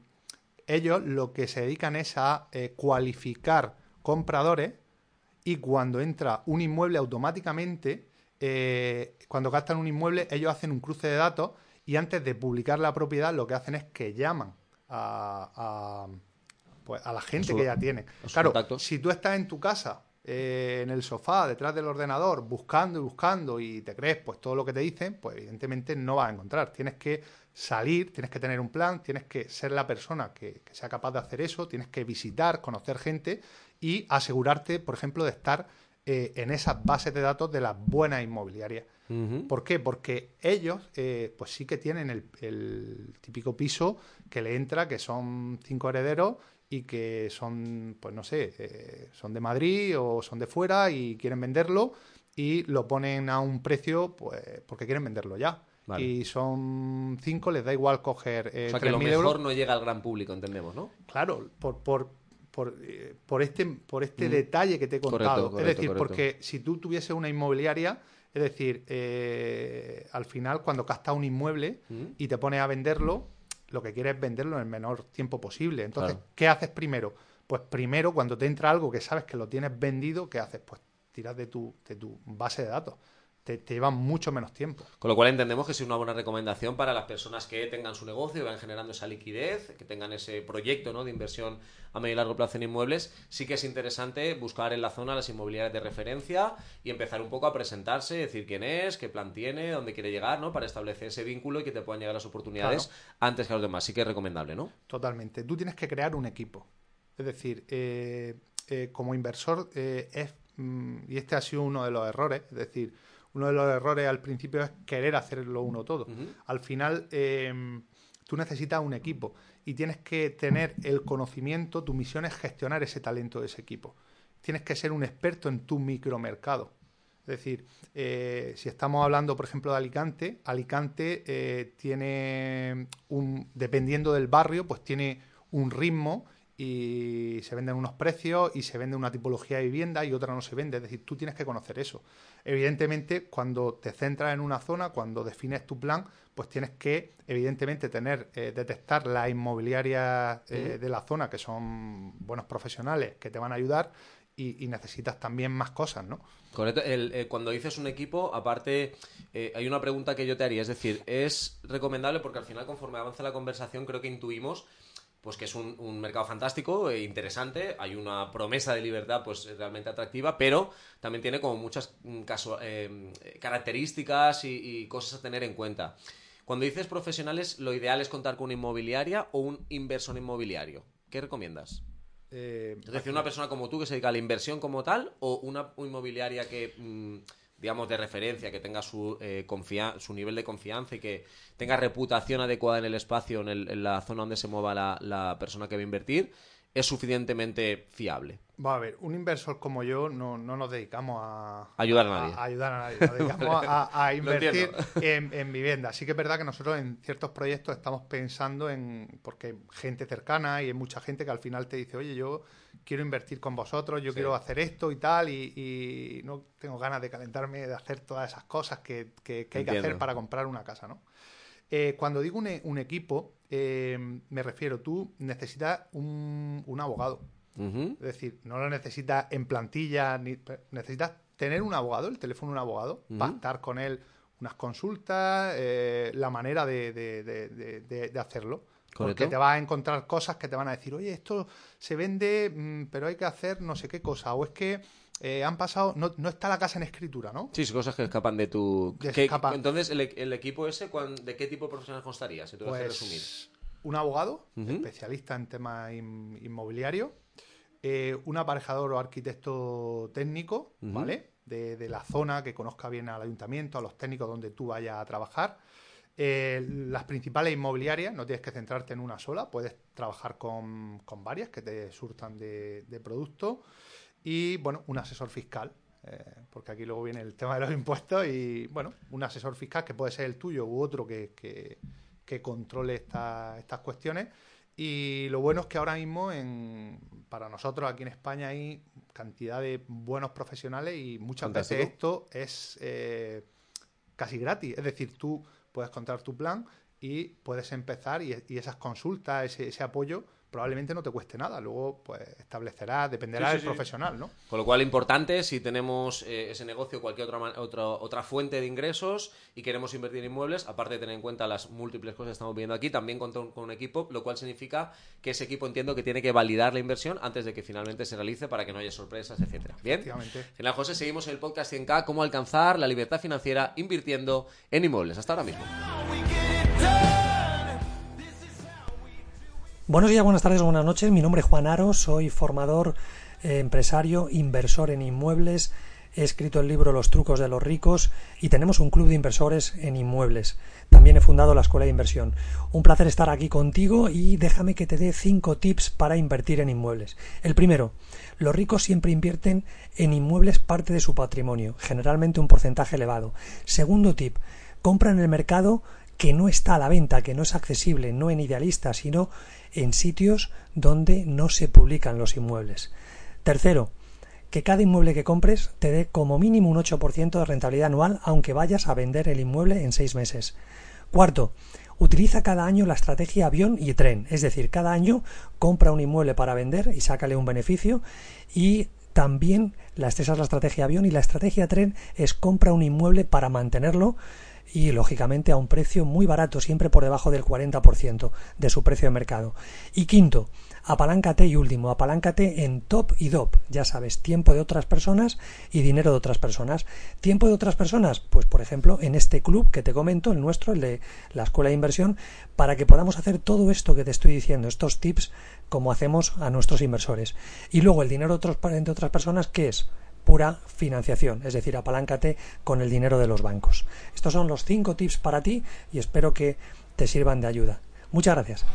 ellos lo que se dedican es a eh, cualificar compradores y cuando entra un inmueble automáticamente, cuando gastan un inmueble, ellos hacen un cruce de datos y antes de publicar la propiedad lo que hacen es que llaman a pues a la gente que ya tiene. Claro, si tú estás en tu casa, eh, en el sofá, detrás del ordenador, buscando y buscando y te crees pues todo lo que te dicen, pues evidentemente no vas a encontrar. Tienes que salir, tienes que tener un plan, tienes que ser la persona que, sea capaz de hacer eso, tienes que visitar, conocer gente y asegurarte, por ejemplo, de estar eh, en esas bases de datos de las buenas inmobiliarias. ¿Por qué? Porque ellos, eh, pues sí que tienen el, el, típico piso que le entra, que son cinco herederos y que son, pues no sé, eh, son de Madrid o son de fuera y quieren venderlo y lo ponen a un precio pues porque quieren venderlo ya. Y son cinco, les da igual coger eh, o sea, que lo mejor no llega al gran público, entendemos, ¿no? Claro, por, por, por, eh, por este, por este Mm. detalle que te he contado. correcto, es decir, correcto. porque si tú tuvieses una inmobiliaria, es decir, eh, al final cuando captas un inmueble Mm. y te pones a venderlo, lo que quieres es venderlo en el menor tiempo posible. Entonces, Claro. ¿qué haces primero? Pues primero, cuando te entra algo que sabes que lo tienes vendido, ¿qué haces? Pues tiras de tu, de tu base de datos. Te, te lleva mucho menos tiempo. Con lo cual entendemos que es una buena recomendación para las personas que tengan su negocio y van generando esa liquidez, que tengan ese proyecto ¿no? de inversión a medio y largo plazo en inmuebles. Sí que es interesante buscar en la zona las inmobiliarias de referencia y empezar un poco a presentarse, decir quién es, qué plan tiene, dónde quiere llegar, ¿no? Para establecer ese vínculo y que te puedan llegar las oportunidades antes que a los demás. Sí que es recomendable, ¿no? Totalmente. Tú tienes que crear un equipo. Es decir, eh, eh, como inversor, eh, es, mm, y este ha sido uno de los errores, es decir, uno de los errores al principio es querer hacerlo uno todo. Al final, eh, tú necesitas un equipo y tienes que tener el conocimiento, tu misión es gestionar ese talento de ese equipo. Tienes que ser un experto en tu micromercado. Es decir, eh, si estamos hablando, por ejemplo, de Alicante, Alicante eh, tiene un, dependiendo del barrio, pues tiene un ritmo y se venden unos precios y se vende una tipología de vivienda y otra no se vende. Es decir, tú tienes que conocer eso. Evidentemente, cuando te centras en una zona, cuando defines tu plan, pues tienes que, evidentemente, tener, eh, detectar las inmobiliarias eh, de la zona, que son buenos profesionales, que te van a ayudar, y, necesitas también más cosas, ¿no? Correcto. El, eh, cuando dices un equipo, aparte, eh, hay una pregunta que yo te haría. Es decir, es recomendable porque al final, conforme avanza la conversación, creo que intuimos pues que es un, un mercado fantástico e interesante, hay una promesa de libertad pues realmente atractiva, pero también tiene como muchas mm, casu- eh, características y, y cosas a tener en cuenta. Cuando dices profesionales, lo ideal es contar con una inmobiliaria o un inversor inmobiliario. ¿Qué recomiendas? Eh, Es decir, una persona como tú que se dedica a la inversión como tal o una inmobiliaria que, mm, digamos, de referencia, que tenga su, eh, su nivel de confianza y que tenga reputación adecuada en el espacio, en, el- en la zona donde se mueva la, la persona que va a invertir, es suficientemente fiable. Va a ver, un inversor como yo no, no nos dedicamos a Ayudar a nadie. ayudar a nadie. Nos dedicamos a, a invertir en, en vivienda. Sí que es verdad que nosotros en ciertos proyectos estamos pensando en. Porque hay gente cercana y hay mucha gente que al final te dice, oye, yo quiero invertir con vosotros, yo Sí. quiero hacer esto y tal, y, y no tengo ganas de calentarme de hacer todas esas cosas que, que- que hay que hacer para comprar una casa, ¿no? Eh, cuando digo un, un equipo, eh, me refiero, tú necesitas un, un abogado. Es decir, no lo necesitas en plantilla, ni, necesitas tener un abogado, el teléfono de un abogado, Ujú. pactar con él unas consultas, eh, la manera de, de- de- de- de- de hacerlo. Porque Correcto. te vas a encontrar cosas que te van a decir, oye, esto se vende, mm, pero hay que hacer no sé qué cosa. O es que eh, han pasado, no, no está la casa en escritura, ¿no? Sí, son cosas que escapan de tu... Que ¿Qué- escapan. Entonces, el, el equipo ese, cuán- ¿de qué tipo de profesional constaría? Si tú haces resumir. Pues un abogado, especialista en temas in- inmobiliarios, eh, un aparejador o arquitecto técnico. ¿vale? De, de la zona, que conozca bien al ayuntamiento, a los técnicos donde tú vayas a trabajar. Eh, las principales inmobiliarias, no tienes que centrarte en una sola, puedes trabajar con, con varias que te surtan de, de producto. Y, bueno, un asesor fiscal, eh, porque aquí luego viene el tema de los impuestos y, bueno, un asesor fiscal que puede ser el tuyo u otro que, que- que controle esta- estas cuestiones. Y lo bueno es que ahora mismo, en, para nosotros aquí en España, hay cantidad de buenos profesionales y muchas Fantástico. veces esto es eh, casi gratis. Es decir, tú puedes contar tu plan y puedes empezar y, y esas consultas, ese, ese apoyo, probablemente no te cueste nada. Luego, pues establecerás, dependerá Sí, sí, del sí. profesional, ¿no? Con lo cual, importante, si tenemos eh, ese negocio o cualquier otra, man- otra, otra fuente de ingresos y queremos invertir en inmuebles, aparte de tener en cuenta las múltiples cosas que estamos viendo aquí, también contar con un equipo, lo cual significa que ese equipo entiendo que tiene que validar la inversión antes de que finalmente se realice para que no haya sorpresas, etcétera. Bien. Efectivamente. Genial, José, seguimos en el podcast 100K, cómo alcanzar la libertad financiera invirtiendo en inmuebles. Hasta ahora mismo. Buenos días, buenas tardes buenas noches. Mi nombre es Juan Aro, soy formador, eh, empresario, inversor en inmuebles. He escrito el libro Los trucos de los ricos y tenemos un club de inversores en inmuebles. También he fundado la Escuela de Inversión. Un placer estar aquí contigo y déjame que te dé cinco tips para invertir en inmuebles. El primero, los ricos siempre invierten en inmuebles parte de su patrimonio, generalmente un porcentaje elevado. Segundo tip, compra en el mercado que no está a la venta, que no es accesible, no en idealista, sino en sitios donde no se publican los inmuebles. Tercero, que cada inmueble que compres te dé como mínimo un 8% de rentabilidad anual aunque vayas a vender el inmueble en seis meses. Cuarto, utiliza cada año la estrategia avión y tren, es decir, cada año compra un inmueble para vender y sácale un beneficio y también esa es la estrategia avión y la estrategia tren es compra un inmueble para mantenerlo y lógicamente a un precio muy barato, siempre por debajo del 40% de su precio de mercado. Y quinto, apaláncate y último, apaláncate en top y dop, ya sabes, tiempo de otras personas y dinero de otras personas. Tiempo de otras personas, pues por ejemplo, en este club que te comento, el nuestro, el de la Escuela de Inversión, para que podamos hacer todo esto que te estoy diciendo, estos tips como hacemos a nuestros inversores. Y luego el dinero de, otros, de otras personas, ¿qué es? Pura financiación, es decir, apaláncate con el dinero de los bancos. Estos son los cinco tips para ti y espero que te sirvan de ayuda. Muchas gracias.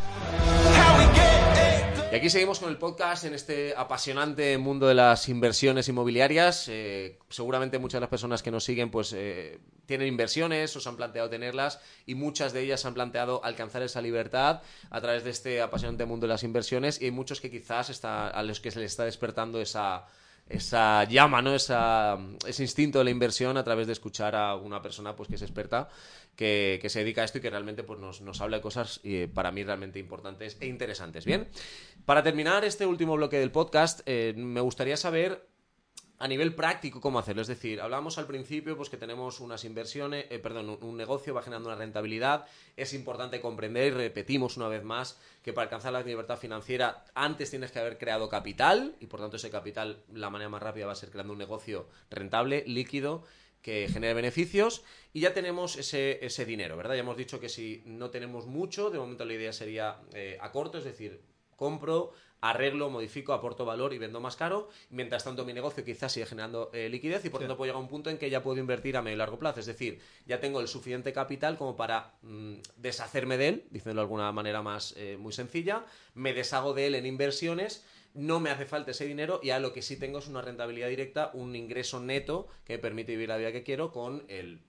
Y aquí seguimos con el podcast en este apasionante mundo de las inversiones inmobiliarias. Eh, seguramente muchas de las personas que nos siguen pues eh, tienen inversiones o se han planteado tenerlas y muchas de ellas han planteado alcanzar esa libertad a través de este apasionante mundo de las inversiones y hay muchos que quizás está, a los que se les está despertando esa esa llama, ¿no? Esa, ese instinto de la inversión a través de escuchar a una persona pues que es experta, que, se dedica a esto y que realmente pues, nos, habla de cosas eh, para mí realmente importantes e interesantes. Bien, para terminar este último bloque del podcast, eh, me gustaría saber a nivel práctico cómo hacerlo. Es decir, hablamos al principio pues que tenemos unas inversiones, eh, perdón, un negocio va generando una rentabilidad. Es importante comprender y repetimos una vez más que para alcanzar la libertad financiera antes tienes que haber creado capital y por tanto ese capital la manera más rápida va a ser creando un negocio rentable, líquido que genere beneficios y ya tenemos ese, ese dinero, ¿verdad? Ya hemos dicho que si no tenemos mucho, de momento la idea sería eh, a corto, es decir, compro, arreglo, modifico, aporto valor y vendo más caro. Mientras tanto, mi negocio quizás sigue generando eh, liquidez y por tanto puedo llegar a un punto en que ya puedo invertir a medio y largo plazo. Es decir, ya tengo el suficiente capital como para mm, deshacerme de él, diciéndolo de alguna manera más eh, muy sencilla. Me deshago de él en inversiones no me hace falta ese dinero y a lo que sí tengo es una rentabilidad directa, un ingreso neto que me permite vivir la vida que quiero con el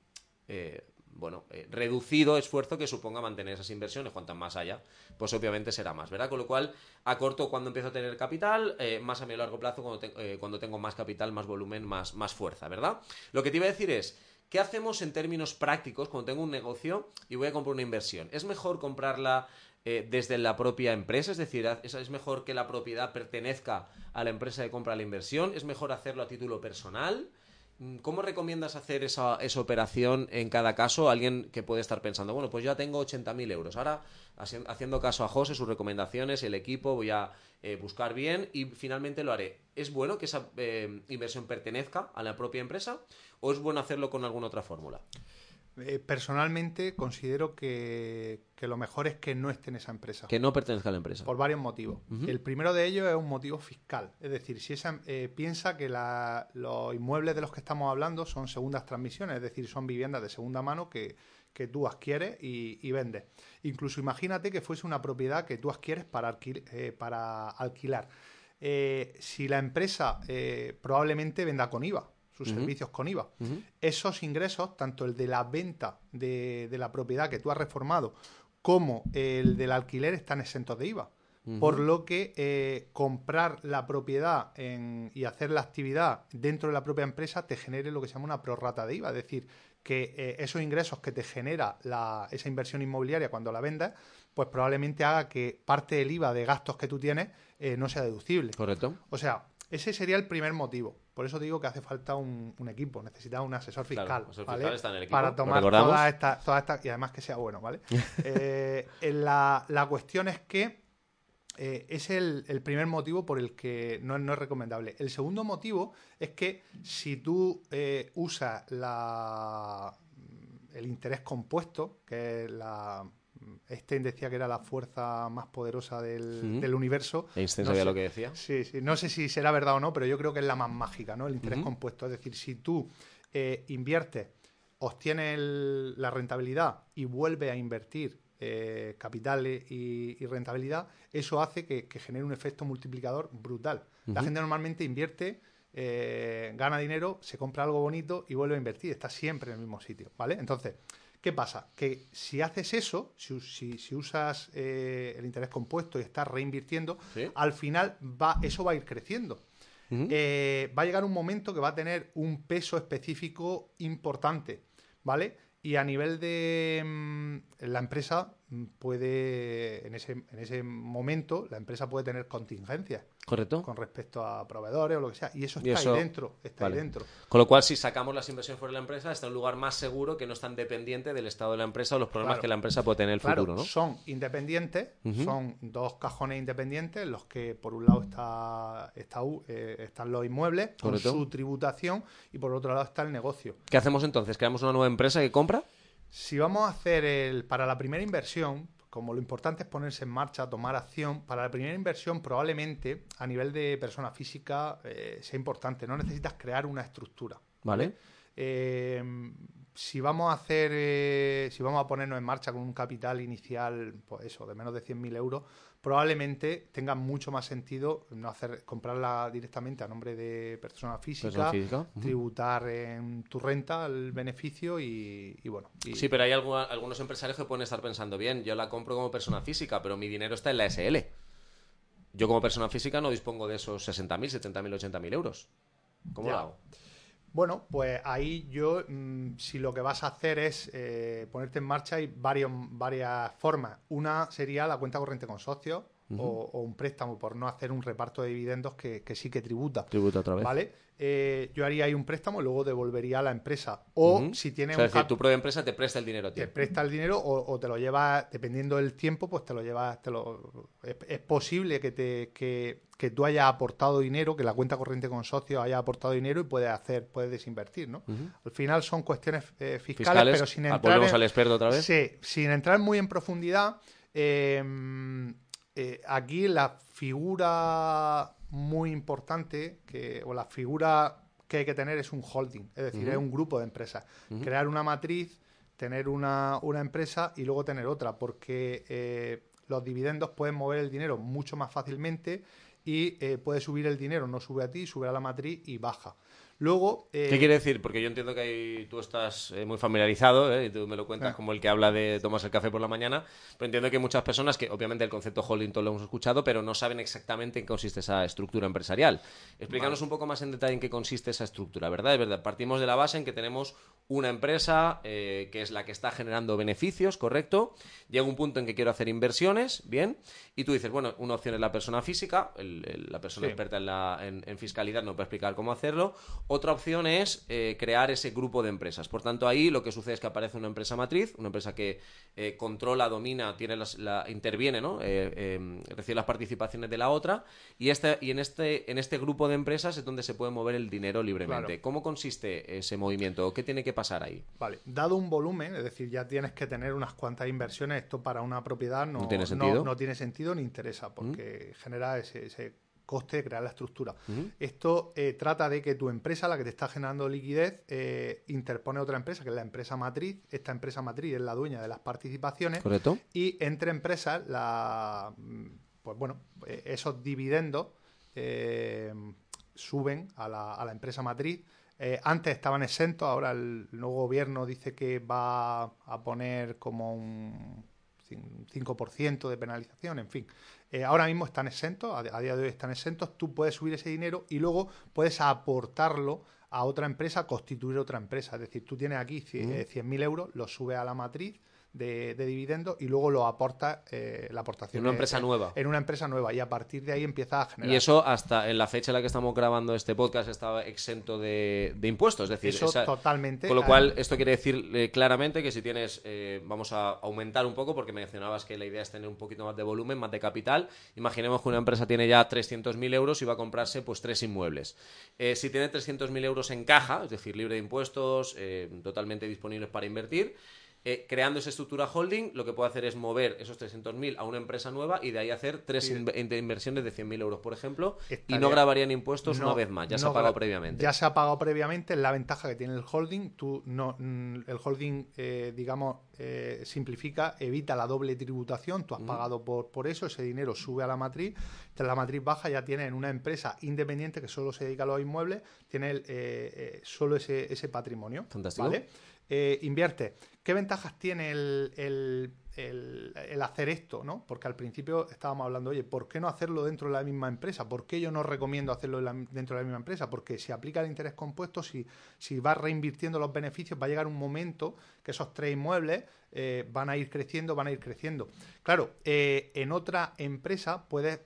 eh, bueno, eh, reducido esfuerzo que suponga mantener esas inversiones, cuantas más haya, pues obviamente será más, ¿verdad? Con lo cual, a corto cuando empiezo a tener capital, eh, más a medio largo plazo cuando, eh, cuando, tengo más capital, más volumen, más, más fuerza, ¿verdad? Lo que te iba a decir es, ¿qué hacemos en términos prácticos cuando tengo un negocio y voy a comprar una inversión? ¿Es mejor comprarla desde la propia empresa? Es decir, ¿es mejor que la propiedad pertenezca a la empresa que compra la inversión? ¿Es mejor hacerlo a título personal? Mm, ¿Cómo recomiendas hacer esa, esa, operación en cada caso? Alguien que puede estar pensando, bueno, pues ya tengo 80.000 euros. Ahora, haciendo caso a José, sus recomendaciones, el equipo, voy a eh, buscar bien y finalmente lo haré. ¿Es bueno que esa eh, inversión pertenezca a la propia empresa o es bueno hacerlo con alguna otra fórmula? Eh, personalmente considero que, lo mejor es que no esté en esa empresa. Que no pertenezca a la empresa. Por varios motivos. El primero de ellos es un motivo fiscal. Es decir, si esa, eh, piensa que los inmuebles de los que estamos hablando son segundas transmisiones, es decir, son viviendas de segunda mano que, tú adquieres y, vendes. Incluso imagínate que fuese una propiedad que tú adquieres para, eh, para alquilar. si la empresa probablemente venda con IVA, sus servicios con IVA. Esos ingresos, tanto el de la venta de, la propiedad que tú has reformado como el del alquiler, están exentos de IVA. Por lo que eh, comprar la propiedad y hacer la actividad dentro de la propia empresa te genere lo que se llama una prorrata de IVA. Es decir, que eh, esos ingresos que te genera esa inversión inmobiliaria cuando la vendas, pues probablemente haga que parte del IVA de gastos que tú tienes eh, no sea deducible. Correcto. O sea, ese sería el primer motivo. Por eso digo que hace falta un, equipo, necesita un asesor fiscal, para tomar todas estas, toda y además que sea bueno, ¿vale? Eh, la, cuestión es que eh, es el, primer motivo por el que no, no, es recomendable. El segundo motivo es que si tú eh, usas la, el interés compuesto, que es la Einstein decía que era la fuerza más poderosa del, universo. Einstein sabía lo que decía. Sí, sí. No sé si será verdad o no, pero yo creo que es la más mágica, ¿no? El interés compuesto. Es decir, si tú eh, inviertes, obtienes la rentabilidad y vuelves a invertir eh, capital y, rentabilidad, eso hace que, genere un efecto multiplicador brutal. La gente normalmente invierte, eh, gana dinero, se compra algo bonito y vuelve a invertir. Está siempre en el mismo sitio, ¿vale? Entonces, ¿Qué pasa? Que si haces eso, si, si- si usas eh, el interés compuesto y estás reinvirtiendo, Sí. al final va, eso va a ir creciendo. Eh, va a llegar un momento que va a tener un peso específico importante, ¿vale? Y a nivel de mm, la empresa mm, puede, en ese, en ese momento, la empresa puede tener contingencias ¿Correcto? con respecto a proveedores o lo que sea. Y eso Y está eso- ahí dentro, está vale. ahí dentro. Con lo cual, si sacamos las inversiones fuera de la empresa, está en un lugar más seguro que no es tan dependiente del estado de la empresa o los problemas Claro. que la empresa puede tener en el Claro, futuro, ¿no? son independientes, son dos cajones independientes, en los que por un lado está, está eh, están los inmuebles con Correcto. su tributación y por otro lado está el negocio. ¿Qué hacemos entonces? ¿Creamos una nueva empresa que compra? Si vamos a hacer el para la primera inversión, como lo importante es ponerse en marcha, tomar acción, para la primera inversión probablemente a nivel de persona física eh, sea importante. No necesitas crear una estructura. ¿Vale? Eh, si vamos a hacer, eh, si vamos a ponernos en marcha con un capital inicial, pues eso, de menos de 100.000 euros, probablemente tenga mucho más sentido no hacer comprarla directamente a nombre de persona física, Persona física, ujú. tributar en tu renta el beneficio y, y bueno. y- Sí, pero hay algu- algunos empresarios que pueden estar pensando, bien, yo la compro como persona física, pero mi dinero está en la SL. Yo como persona física no dispongo de esos 60.000, 70.000, 80.000 euros. ¿Cómo Ya. lo hago? Bueno, pues ahí yo, mm, si lo que vas a hacer es eh, ponerte en marcha, hay varios, varias formas. Una sería la cuenta corriente con socios o, o un préstamo por no hacer un reparto de dividendos que, que sí que tributa. Tributa otra vez. ¿Vale? Eh, yo haría ahí un préstamo y luego devolvería a la empresa. O si O tienes sea, un es decir, tu propia empresa te presta el dinero a ti. te presta el dinero o, o te lo llevas, dependiendo del tiempo, pues te lo llevas, te lo, es, es posible que, te, que, que tú hayas aportado dinero, que la cuenta corriente con socios haya aportado dinero y puedes hacer, puedes desinvertir, ¿no? Al final son cuestiones eh, fiscales, Fiscales, pero sin ah, entrar volvemos en- al experto otra vez. Sí, sin entrar muy en profundidad, eh, eh, aquí la figura muy importante, que, o la figura que hay que tener es un holding, es decir, es un grupo de empresas. Crear una matriz, tener una, una empresa y luego tener otra, porque eh, los dividendos pueden mover el dinero mucho más fácilmente y eh, puede subir el dinero, no sube a ti, sube a la matriz y baja. Luego, eh, ¿Qué quiere decir? Porque yo entiendo que ahí tú estás eh, muy familiarizado ¿eh? y tú me lo cuentas Ah. como el que habla de tomas el café por la mañana, pero entiendo que hay muchas personas que obviamente el concepto holding todos lo hemos escuchado, pero no saben exactamente en qué consiste esa estructura empresarial. Explícanos un poco más en detalle en qué consiste esa estructura, ¿verdad? Es verdad, partimos de la base en que tenemos una empresa eh, que es la que está generando beneficios, ¿correcto? Llega un punto en que quiero hacer inversiones, ¿bien? Y tú dices, bueno, una opción es la persona física, el- el- la persona Sí. experta en, la, en, en fiscalidad nos puede explicar cómo hacerlo. Otra opción es eh, crear ese grupo de empresas. Por tanto, ahí lo que sucede es que aparece una empresa matriz, una empresa que eh, controla, domina, tiene las- la, interviene, ¿no? Eh, recibe las participaciones de la otra. Y, este, y en, este, en este grupo de empresas es donde se puede mover el dinero libremente. Claro. ¿Cómo consiste ese movimiento? ¿Qué tiene que pasar ahí? Vale, dado un volumen, es decir, ya tienes que tener unas cuantas inversiones, esto para una propiedad no, No tiene sentido. no tiene sentido ni interesa, porque genera ese, ese coste de crear la estructura. Esto eh, trata de que tu empresa, la que te está generando liquidez, eh, interpone otra empresa, que es la empresa matriz. Esta empresa matriz es la dueña de las participaciones. ¿Correcto? Y entre empresas, la, mm, pues bueno, eh, esos dividendos eh, suben a la, a la empresa matriz. Eh, antes estaban exentos, ahora el nuevo gobierno dice que va a poner como un 5% de penalización, en fin. Eh, ahora mismo están exentos, a, a día de hoy están exentos, tú puedes subir ese dinero y luego puedes aportarlo a otra empresa, constituir otra empresa. Es decir, tú tienes aquí cie- eh, 100.000 euros, los subes a la matriz de, de dividendos y luego lo aportas, eh, la aportación. En una es- empresa nueva. En una empresa nueva y a partir de ahí empiezas a generar. Y eso hasta en la fecha en la que estamos grabando este podcast estaba exento de, de impuestos. Es decir, Eso esa- totalmente. Con lo cual, esto quiere decir eh, claramente que si tienes, eh, vamos a aumentar un poco, porque mencionabas que la idea es tener un poquito más de volumen, más de capital. Imaginemos que una empresa tiene ya 300.000 euros y va a comprarse pues tres inmuebles. Eh, si tiene 300.000 euros en caja, es decir, libre de impuestos, totalmente disponibles para invertir, eh, creando esa estructura holding, lo que puede hacer es mover esos 300.000 a una empresa nueva y de ahí hacer tres inversiones de 100.000 euros, por ejemplo, y no grabarían impuestos no- una vez más, ya se ha pagado previamente. Ya se ha pagado previamente, es la ventaja que tiene el holding. Tú no, mm, el holding, eh, digamos, eh, simplifica, evita la doble tributación. Tú has pagado por, por eso, ese dinero sube a la matriz. La matriz baja ya tiene en una empresa independiente que solo se dedica a los inmuebles, tiene eh, eh, solo ese, ese patrimonio. Fantástico. ¿vale? Eh, invierte. ¿Qué ventajas tiene el, hacer esto? ¿no? Porque al principio estábamos hablando, oye, ¿por qué no hacerlo dentro de la misma empresa? ¿Por qué yo no recomiendo hacerlo dentro de la misma empresa? Porque si aplica el interés compuesto, si, si vas reinvirtiendo los beneficios, va a llegar un momento que esos tres inmuebles eh, van a ir creciendo, van a ir creciendo. Claro, eh, en otra empresa puedes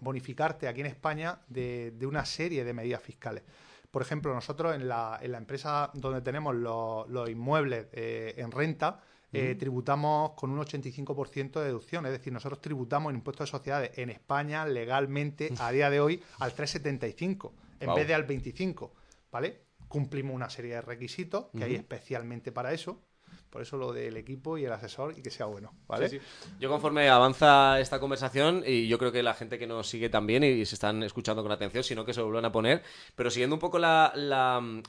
bonificarte aquí en España de una serie de medidas fiscales. Por ejemplo, nosotros en la, en la empresa donde tenemos los, los inmuebles eh, en renta, eh, tributamos con un 85% de deducción. Es decir, nosotros tributamos en impuestos de sociedades en España legalmente a día de hoy al 3,75 en vez de al 25. ¿Vale? Cumplimos una serie de requisitos que hay especialmente para eso. Por eso lo del equipo y el asesor y que sea bueno, ¿vale? Yo conforme avanza esta conversación, y yo creo que la gente que nos sigue también y se están escuchando con atención, sino que se vuelvan a poner, pero siguiendo un poco la,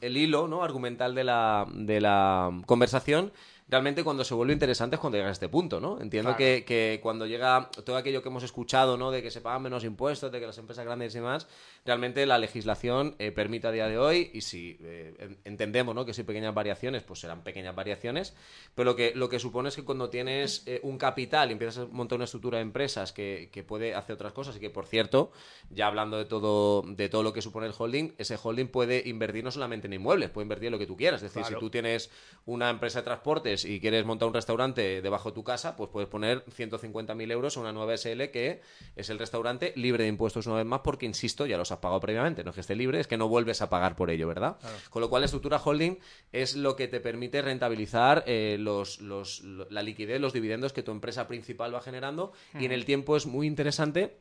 el hilo ¿no? argumental de la, de la conversación, realmente cuando se vuelve interesante es cuando llega a este punto, ¿no? Entiendo que, que, cuando llega todo aquello que hemos escuchado, ¿no? De que se pagan menos impuestos, de que las empresas grandes y demás, realmente la legislación eh, permite a día de hoy, y si eh, entendemos, ¿no? Que si hay pequeñas variaciones, pues serán pequeñas variaciones, pero lo que, lo que supone es que cuando tienes eh, un capital y empiezas a montar una estructura de empresas que, que, puede hacer otras cosas y que, por cierto, ya hablando de todo, de todo lo que supone el holding, ese holding puede invertir no solamente en inmuebles, puede invertir en lo que tú quieras. Es decir, si tú tienes una empresa de transportes y quieres montar un restaurante debajo de tu casa, pues puedes poner 150.000 euros a una nueva SL que es el restaurante libre de impuestos una vez más porque, insisto, ya los has pagado previamente. No es que esté libre, es que no vuelves a pagar por ello, ¿verdad? Con lo cual, la estructura holding es lo que te permite rentabilizar eh, los, los, la liquidez, los dividendos que tu empresa principal va generando y en el tiempo es muy interesante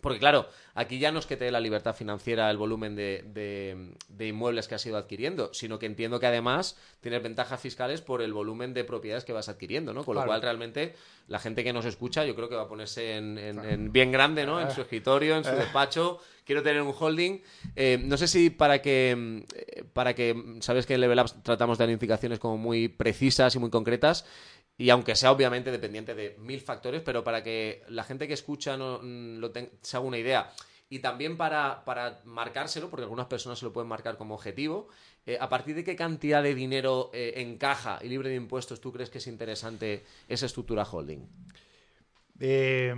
porque claro, aquí ya no es que te dé la libertad financiera el volumen de, inmuebles que has ido adquiriendo, sino que entiendo que además tienes ventajas fiscales por el volumen de propiedades que vas adquiriendo, ¿no? Con lo cual realmente la gente que nos escucha yo creo que va a ponerse en, bien grande, ¿no? En su escritorio, en su despacho. Quiero tener un holding. Eh, no sé si para que, eh, para que, sabes que en Level Up tratamos de dar indicaciones como muy precisas y muy concretas y aunque sea obviamente dependiente de mil factores, pero para que la gente que escucha no, mm, lo se haga una idea y también para, para, marcárselo, porque algunas personas se lo pueden marcar como objetivo, eh, ¿a partir de qué cantidad de dinero eh, encaja y libre de impuestos tú crees que es interesante esa estructura holding? Eh,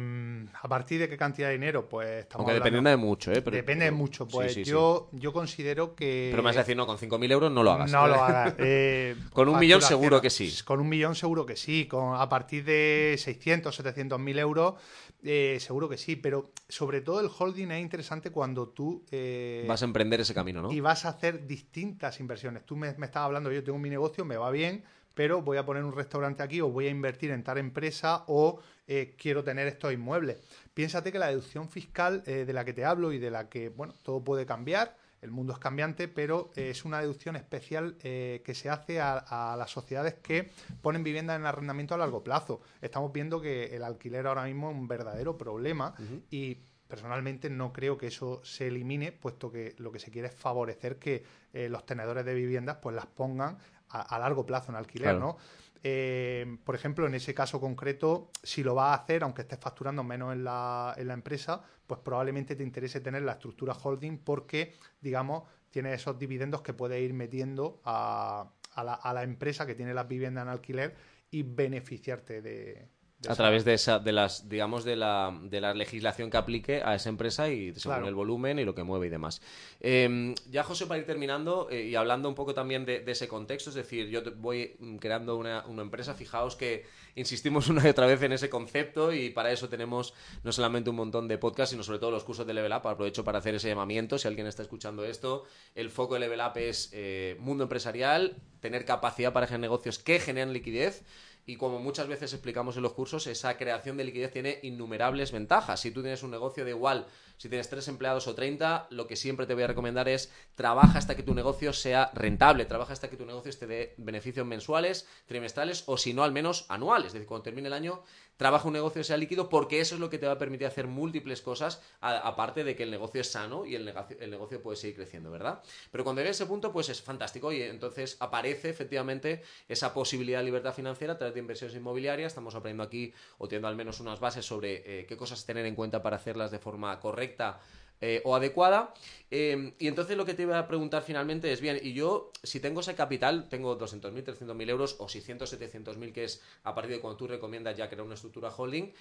¿A partir de qué cantidad de dinero? Pues estamos Aunque depende de mucho, ¿eh? depende mucho. Pues yo, yo considero que. Pero me vas a decir, no, con 5.000 euros no lo hagas. No lo hagas. Eh, con un millón seguro que sí. Con un millón seguro que sí. Con, a partir de 600, 700 mil euros, eh, seguro que sí. Pero sobre todo el holding es interesante cuando tú. Eh, vas a emprender ese camino, ¿no? Y vas a hacer distintas inversiones. Tú me, me estabas hablando, yo tengo mi negocio, me va bien pero voy a poner un restaurante aquí o voy a invertir en tal empresa o eh, quiero tener estos inmuebles. Piénsate que la deducción fiscal eh, de la que te hablo y de la que, bueno, todo puede cambiar, el mundo es cambiante, pero eh, es una deducción especial que se hace a, las sociedades que ponen vivienda en arrendamiento a largo plazo. Estamos viendo que el alquiler ahora mismo es un verdadero problema y personalmente no creo que eso se elimine, puesto que lo que se quiere es favorecer que los tenedores de viviendas pues las pongan a, largo plazo en alquiler, ¿no? Eh, por ejemplo, en ese caso concreto, si lo vas a hacer, aunque estés facturando menos en la, en la empresa, pues probablemente te interese tener la estructura holding porque, digamos, tiene esos dividendos que puedes ir metiendo a, a, la, a la empresa que tiene las viviendas en alquiler y beneficiarte de, a través de esa, de las, digamos, de la, de la legislación que aplique a esa empresa y según el volumen y lo que mueve y demás. Em, ya, José, para ir terminando eh, y hablando un poco también de, ese contexto, es decir, yo voy creando una, una, empresa, fijaos que insistimos una y otra vez en ese concepto y para eso tenemos no solamente un montón de podcasts, sino sobre todo los cursos de Level Up. Aprovecho para hacer ese llamamiento, si alguien está escuchando esto, el foco de Level Up es eh, mundo empresarial, tener capacidad para hacer negocios que generen liquidez y como muchas veces explicamos en los cursos, esa creación de liquidez tiene innumerables ventajas. Si tú tienes un negocio de igual, si tienes tres empleados o 30, lo que siempre te voy a recomendar es trabaja hasta que tu negocio sea rentable, trabaja hasta que tu negocio te dé beneficios mensuales, trimestrales o si no al menos anuales. Es decir, cuando termine el año, trabaja un negocio sea líquido porque eso es lo que te va a permitir hacer múltiples cosas, aparte de que el negocio es sano y el negocio, el negocio puede seguir creciendo, ¿verdad? Pero cuando llegue a ese punto, pues es fantástico y entonces aparece efectivamente esa posibilidad de libertad financiera a través de inversiones inmobiliarias. Estamos aprendiendo aquí o teniendo al menos unas bases sobre eh, qué cosas tener en cuenta para hacerlas de forma correcta eh, o adecuada. Eh, y entonces lo que te iba a preguntar finalmente es, bien, y yo, si tengo ese capital, tengo 200.000, 300.000 euros o 600, 700.000, que es a partir de cuando tú recomiendas ya crear una estructura holding,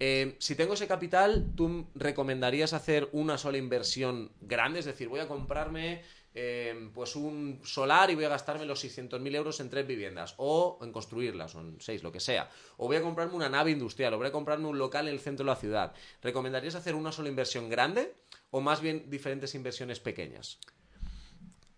eh, si tengo ese capital, ¿tú recomendarías hacer una sola inversión grande? Es decir, voy a comprarme pues un solar y voy a gastarme los 600.000 euros en tres viviendas o en construirlas o en seis, lo que sea. O voy a comprarme una nave industrial o voy a comprarme un local en el centro de la ciudad. ¿Recomendarías hacer una sola inversión grande o más bien diferentes inversiones pequeñas?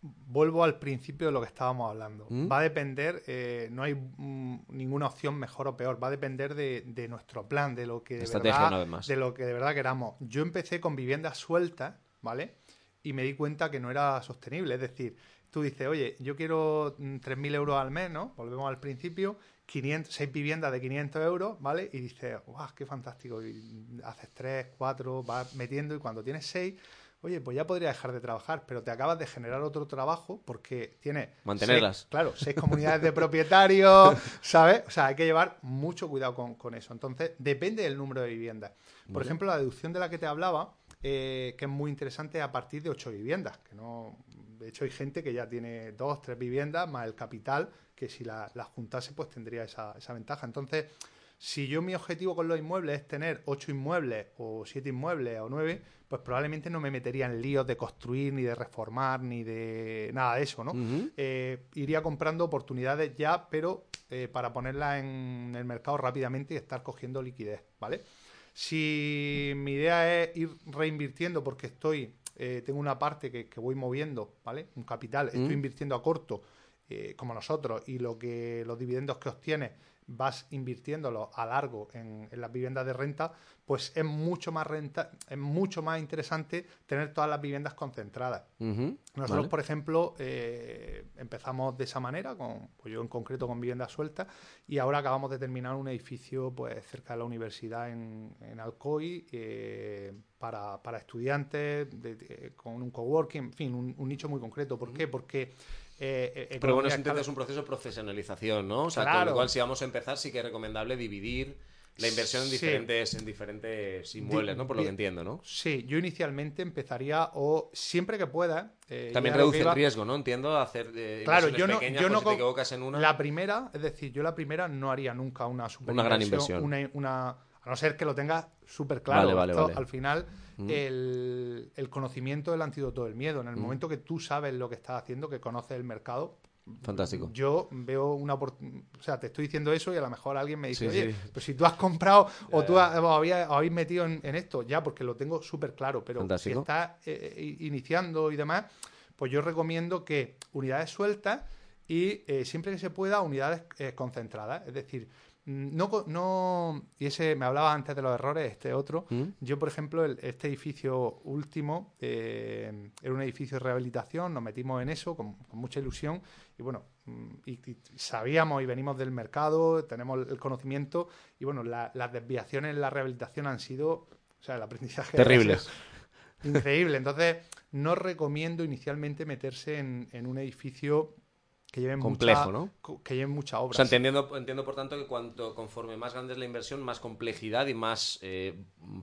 Vuelvo al principio de lo que estábamos hablando. ¿Mm? Va a depender, eh, no hay mm, ninguna opción mejor o peor, va a depender de, nuestro plan, de lo que de verdad, de lo que de verdad queramos. Yo empecé con viviendas sueltas, ¿vale? Y me di cuenta que no era sostenible. Es decir, tú dices, oye, yo quiero 3.000 mm, euros al mes, ¿no? Volvemos al principio, 500, 6 viviendas de 500 euros, ¿vale? Y dices, ¡guau, qué fantástico! Y haces 3, 4, vas metiendo y cuando tienes 6, oye, pues ya podría dejar de trabajar, pero te acabas de generar otro trabajo porque tienes... Mantenerlas. claro, 6 comunidades de propietarios, ¿sabes? O sea, hay que llevar mucho cuidado con, eso. Entonces, depende del número de viviendas. Por ejemplo, la deducción de la que te hablaba, eh, que es muy interesante a partir de 8 viviendas, que no... De hecho, hay gente que ya tiene 2, 3 viviendas más el capital que si la, juntase pues tendría esa, esa, ventaja. Entonces, si yo mi objetivo con los inmuebles es tener ocho inmuebles o siete inmuebles o nueve, pues probablemente no me metería en líos de construir, ni de reformar, ni de nada de eso, ¿no? Eh, iría comprando oportunidades ya, pero eh, para ponerlas en el mercado rápidamente y estar cogiendo liquidez, ¿vale? Si mi idea es ir reinvirtiendo porque estoy, eh, tengo una parte que, voy moviendo, ¿vale? Un capital, estoy invirtiendo a corto eh, como nosotros y lo que los dividendos que obtienes vas invirtiéndolo a largo en, las viviendas de renta, pues es mucho más renta, es mucho más interesante tener todas las viviendas concentradas. Nosotros, por ejemplo, eh, empezamos de esa manera, con, pues yo en concreto con viviendas sueltas, y ahora acabamos de terminar un edificio pues cerca de la universidad en, Alcoy eh, para, estudiantes, con un coworking, en fin, un, nicho muy concreto. ¿Por qué? Porque eh, eh, Pero bueno, es un proceso de profesionalización, ¿no? O sea, con lo cual si vamos a empezar sí que es recomendable dividir la inversión en diferentes, en diferentes inmuebles, ¿no? Por lo que entiendo, ¿no? Sí, yo inicialmente empezaría o siempre que pueda. Eh, También reduce el riesgo, ¿no? Entiendo hacer de claro, yo no, yo no si te equivocas en una. La primera, es decir, yo la primera no haría nunca una super una gran inversión, una, a no ser que lo tengas súper claro. Vale, vale, Al final el, conocimiento del antídoto del miedo. En el momento que tú sabes lo que estás haciendo, que conoces el mercado, Fantástico. Yo veo una oportunidad. O sea, te estoy diciendo eso y a lo mejor alguien me dice, oye, pero si tú has comprado o tú habéis metido en, esto, ya, porque lo tengo súper claro. Pero si estás eh, eh, iniciando y demás, pues yo recomiendo que unidades sueltas y eh, siempre que se pueda, unidades concentradas. Es decir, no, no, y ese me hablaba antes de los errores, este otro. ¿Mm? Yo, por ejemplo, este edificio último eh, era un edificio de rehabilitación, nos metimos en eso con, mucha ilusión y bueno, mm, y, sabíamos y venimos del mercado, tenemos el conocimiento y bueno, las desviaciones en la rehabilitación han sido, o sea, el aprendizaje. Terribles. Increíble. Entonces, no recomiendo inicialmente meterse en, en un edificio que lleven complejo, mucha, ¿no? Que lleven mucha obra. O sea, entendiendo, entiendo por tanto que cuanto conforme más grande es la inversión, más complejidad y más eh,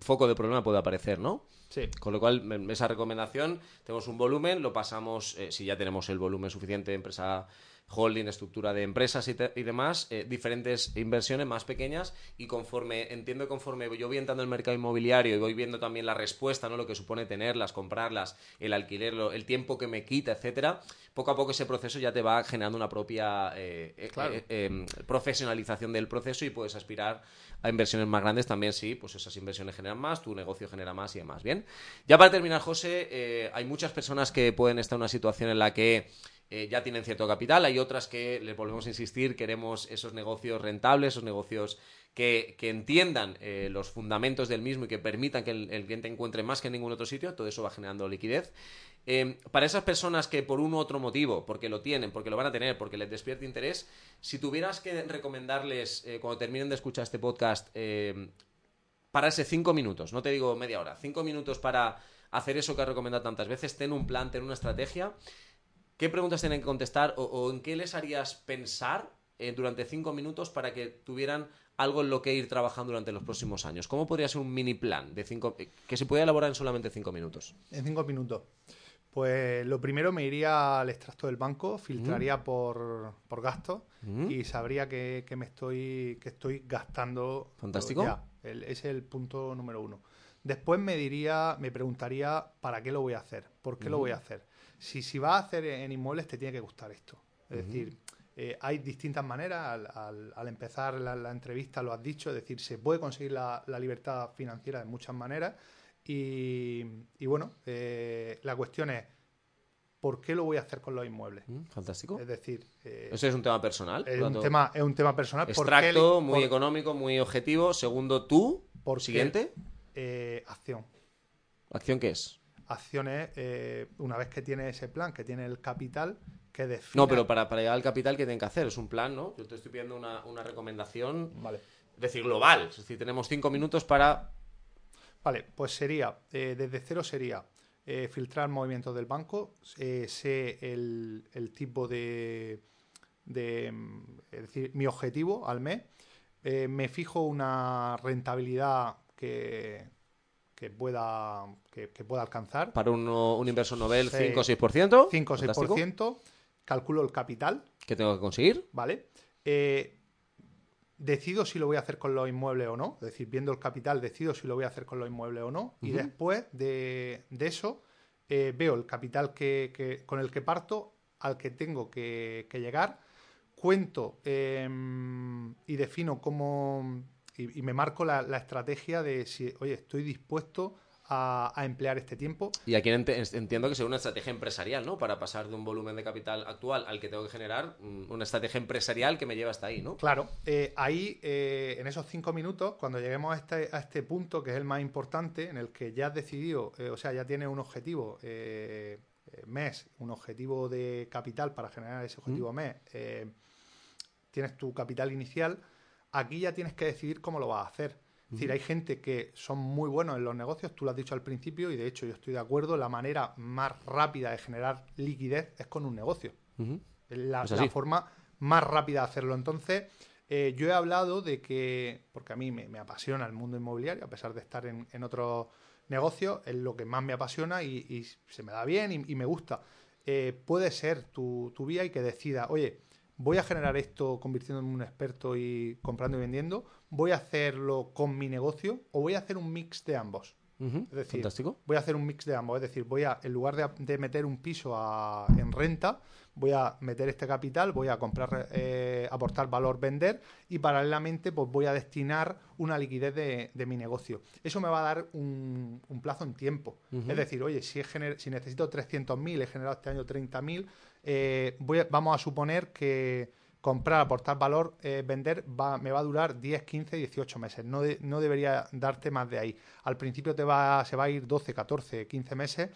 foco de problema puede aparecer, ¿no? Sí. Con lo cual, esa recomendación, tenemos un volumen, lo pasamos, eh, si ya tenemos el volumen suficiente de empresa holding, estructura de empresas y, demás, eh, diferentes inversiones más pequeñas y conforme, entiendo conforme yo voy entrando en el mercado inmobiliario y voy viendo también la respuesta, ¿no? Lo que supone tenerlas, comprarlas, el alquiler, el tiempo que me quita, etcétera, poco a poco ese proceso ya te va generando una propia eh, eh, em, profesionalización del proceso y puedes aspirar a inversiones más grandes también, sí, pues esas inversiones generan más, tu negocio genera más y demás. Bien, ya para terminar, José, hay muchas personas que pueden estar en una situación en la que eh, ya tienen cierto capital, hay otras que, les volvemos a insistir, queremos esos negocios rentables, esos negocios que, entiendan eh, los fundamentos del mismo y que permitan que el, cliente encuentre más que en ningún otro sitio, todo eso va generando liquidez. Eh, para esas personas que por un u otro motivo, porque lo tienen, porque lo van a tener, porque les despierte interés, si tuvieras que recomendarles, cuando terminen de escuchar este podcast, pararse cinco minutos, no te digo media hora, cinco minutos para hacer eso que has recomendado tantas veces, ten un plan, ten una estrategia, ¿Qué preguntas tienen que contestar o, en qué les harías pensar eh, durante cinco minutos para que tuvieran algo en lo que ir trabajando durante los próximos años. ¿Cómo podría ser un mini plan de cinco, que se puede elaborar en solamente cinco minutos? En cinco minutos. Pues lo primero me iría al extracto del banco, filtraría por, por gastos Mm. y sabría que, que me estoy que estoy gastando Fantástico. ya. El- ese es el punto número uno. Después me diría, me preguntaría para qué lo voy a hacer, por qué lo voy a hacer. Si, si vas a hacer en inmuebles te tiene que gustar esto. Es decir, eh, hay distintas maneras. Al, al- al empezar la, la entrevista lo has dicho, es decir, se puede conseguir la, la libertad financiera de muchas maneras. Y, y bueno, eh, la cuestión es, ¿por qué lo voy a hacer con los inmuebles? Mm, Fantástico. Es decir, eh, Ese es un tema personal. es, un tema, es un tema personal. ¿Por qué Extracto, muy por- económico, muy objetivo. Segundo, tú. ¿Por? Siguiente. acción. ¿Acción qué es? Acciones, eh, una vez que tiene ese plan, que tiene el capital, que define... No, pero para, para llegar al capital, ¿qué tienen que hacer? Es un plan, ¿no? Yo te estoy pidiendo una, una recomendación, Vale. es decir, global. Es decir, tenemos cinco minutos para... Vale, pues sería, eh, desde cero sería eh, filtrar movimientos del banco, sé el, el tipo de, de, Es decir, mi objetivo al mes, me fijo una rentabilidad que, que, pueda, que, que pueda alcanzar, Para un, un inversor novel, Sí. 5 o 6%. 5 o Fantástico. 6%, calculo el capital, ¿Qué tengo que conseguir? ¿vale? Eh, decido si lo voy a hacer con los inmuebles o no, es decir, viendo el capital, decido si lo voy a hacer con los inmuebles o no, y después de, de eso eh, veo el capital que, que- con el que parto, al que tengo que, que llegar, cuento eh, y defino cómo, y, y me marco la, la estrategia de si, oye, estoy dispuesto a, a emplear este tiempo Y aquí ent- entiendo que sea una estrategia empresarial, ¿no? Para pasar de un volumen de capital actual al que tengo que generar, mm, una estrategia empresarial que me lleva hasta ahí, ¿no? Claro, eh, ahí eh, en esos cinco minutos, cuando lleguemos a este, a este punto, que es el más importante, en el que ya has decidido, eh, o sea, ya tienes un objetivo eh, mes, un objetivo de capital para generar ese objetivo mes, eh, tienes tu capital inicial, aquí ya tienes que decidir cómo lo vas a hacer. Es decir, hay gente que son muy buenos en los negocios, tú lo has dicho al principio, y de hecho yo estoy de acuerdo, la manera más rápida de generar liquidez es con un negocio. La, Es así. la forma más rápida de hacerlo. Entonces, eh, yo he hablado de que, porque a mí me, me apasiona el mundo inmobiliario, a pesar de estar en, en otros negocios, es lo que más me apasiona y, y se me da bien y, y me gusta. Eh, puede ser tu, tu vía y que decida, oye, voy a generar esto convirtiéndome en un experto y comprando y vendiendo, voy a hacerlo con mi negocio o voy a hacer un mix de ambos. Es decir, Fantástico. voy a hacer un mix de ambos. Es decir, voy a, en lugar de, de meter un piso a- en renta, voy a meter este capital, voy a comprar, eh, aportar valor, vender y paralelamente pues voy a destinar una liquidez de, de mi negocio. Eso me va a dar un, un plazo en tiempo. Es decir, oye, si, he si necesito 300.000, he generado este año 30.000, eh, voy a- vamos a suponer que comprar, aportar valor, eh, vender, va, me va a durar 10, 15, 18 meses. No, de- no debería darte más de ahí. Al principio te va, se va a ir 12, 14, 15 meses.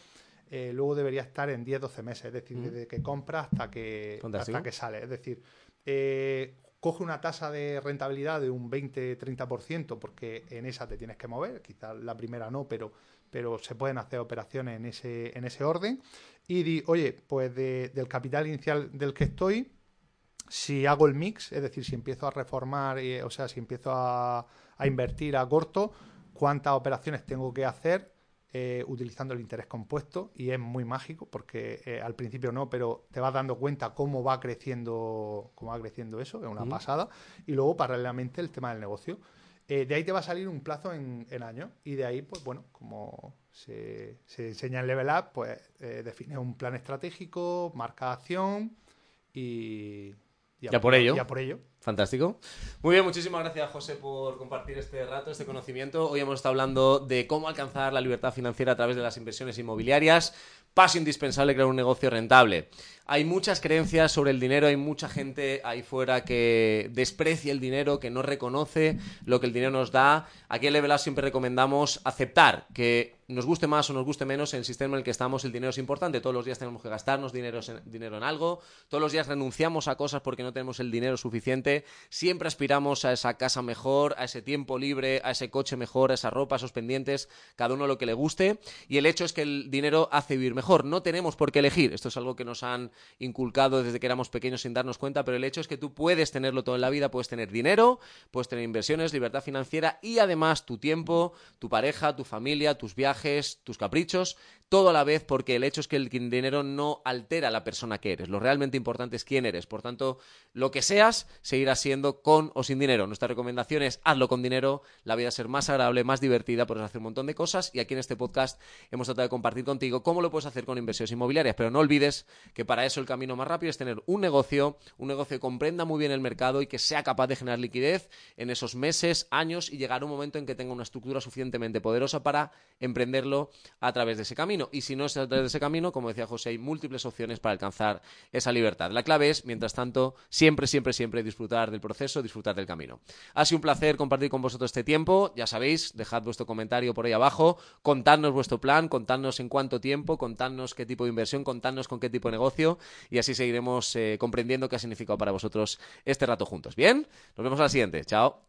eh, luego debería estar en 10, 12 meses. Es decir, desde que compras hasta que, Fantástico. hasta que sale. Es decir, eh, coge una tasa de rentabilidad de un 20-30% porque en esa te tienes que mover. Quizás la primera no, pero, pero se pueden hacer operaciones en ese, en ese orden. Y di, oye, pues de- del capital inicial del que estoy, si hago el mix, es decir, si empiezo a reformar, eh, o sea, si empiezo a, a invertir a corto, cuántas operaciones tengo que hacer eh, utilizando el interés compuesto y es muy mágico porque eh, al principio no, pero te vas dando cuenta cómo va creciendo, cómo va creciendo eso, es una pasada. Y luego paralelamente el tema del negocio. Eh, de ahí te va a salir un plazo en, en años y de ahí, pues bueno, como se, se enseña en Level Up, pues eh, defines un plan estratégico, marca acción y... Ya por ello. Ya por ello. Fantástico. Muy bien, muchísimas gracias, José, por compartir este rato, este conocimiento. Hoy hemos estado hablando de cómo alcanzar la libertad financiera a través de las inversiones inmobiliarias. Paso indispensable crear un negocio rentable. Hay muchas creencias sobre el dinero, hay mucha gente ahí fuera que desprecia el dinero, que no reconoce lo que el dinero nos da. Aquí en Level Up siempre recomendamos aceptar que nos guste más o nos guste menos, en el sistema en el que estamos el dinero es importante. Todos los días tenemos que gastarnos dinero en, dinero en algo. Todos los días renunciamos a cosas porque no tenemos el dinero suficiente. Siempre aspiramos a esa casa mejor, a ese tiempo libre, a ese coche mejor, a esa ropa, a esos pendientes, cada uno lo que le guste. Y el hecho es que el dinero hace vivir mejor no tenemos por qué elegir. Esto es algo que nos han inculcado desde que éramos pequeños sin darnos cuenta, pero el hecho es que tú puedes tenerlo todo en la vida, puedes tener dinero, puedes tener inversiones, libertad financiera y además tu tiempo, tu pareja, tu familia, tus viajes, tus caprichos, todo a la vez porque el hecho es que el dinero no altera a la persona que eres. Lo realmente importante es quién eres. Por tanto, lo que seas seguirá siendo con o sin dinero. Nuestra recomendación es hazlo con dinero, la vida ser más agradable, más divertida, puedes hacer un montón de cosas y aquí en este podcast hemos tratado de compartir contigo cómo lo puedes hacer con inversiones inmobiliarias, pero no olvides que para eso el camino más rápido es tener un negocio, un negocio que comprenda muy bien el mercado y que sea capaz de generar liquidez en esos meses, años y llegar a un momento en que tenga una estructura suficientemente poderosa para emprenderlo a través de ese camino. Y si no a través de ese camino, como decía José, hay múltiples opciones para alcanzar esa libertad. La clave es, mientras tanto, siempre, siempre, siempre disfrutar del proceso, disfrutar del camino. Ha sido un placer compartir con vosotros este tiempo. Ya sabéis, dejad vuestro comentario por ahí abajo, contadnos vuestro plan, contadnos en cuánto tiempo, contadnos qué tipo de inversión, contadnos con qué tipo de negocio y así seguiremos eh, comprendiendo qué ha significado para vosotros este rato juntos. Bien, nos vemos a la siguiente. Chao.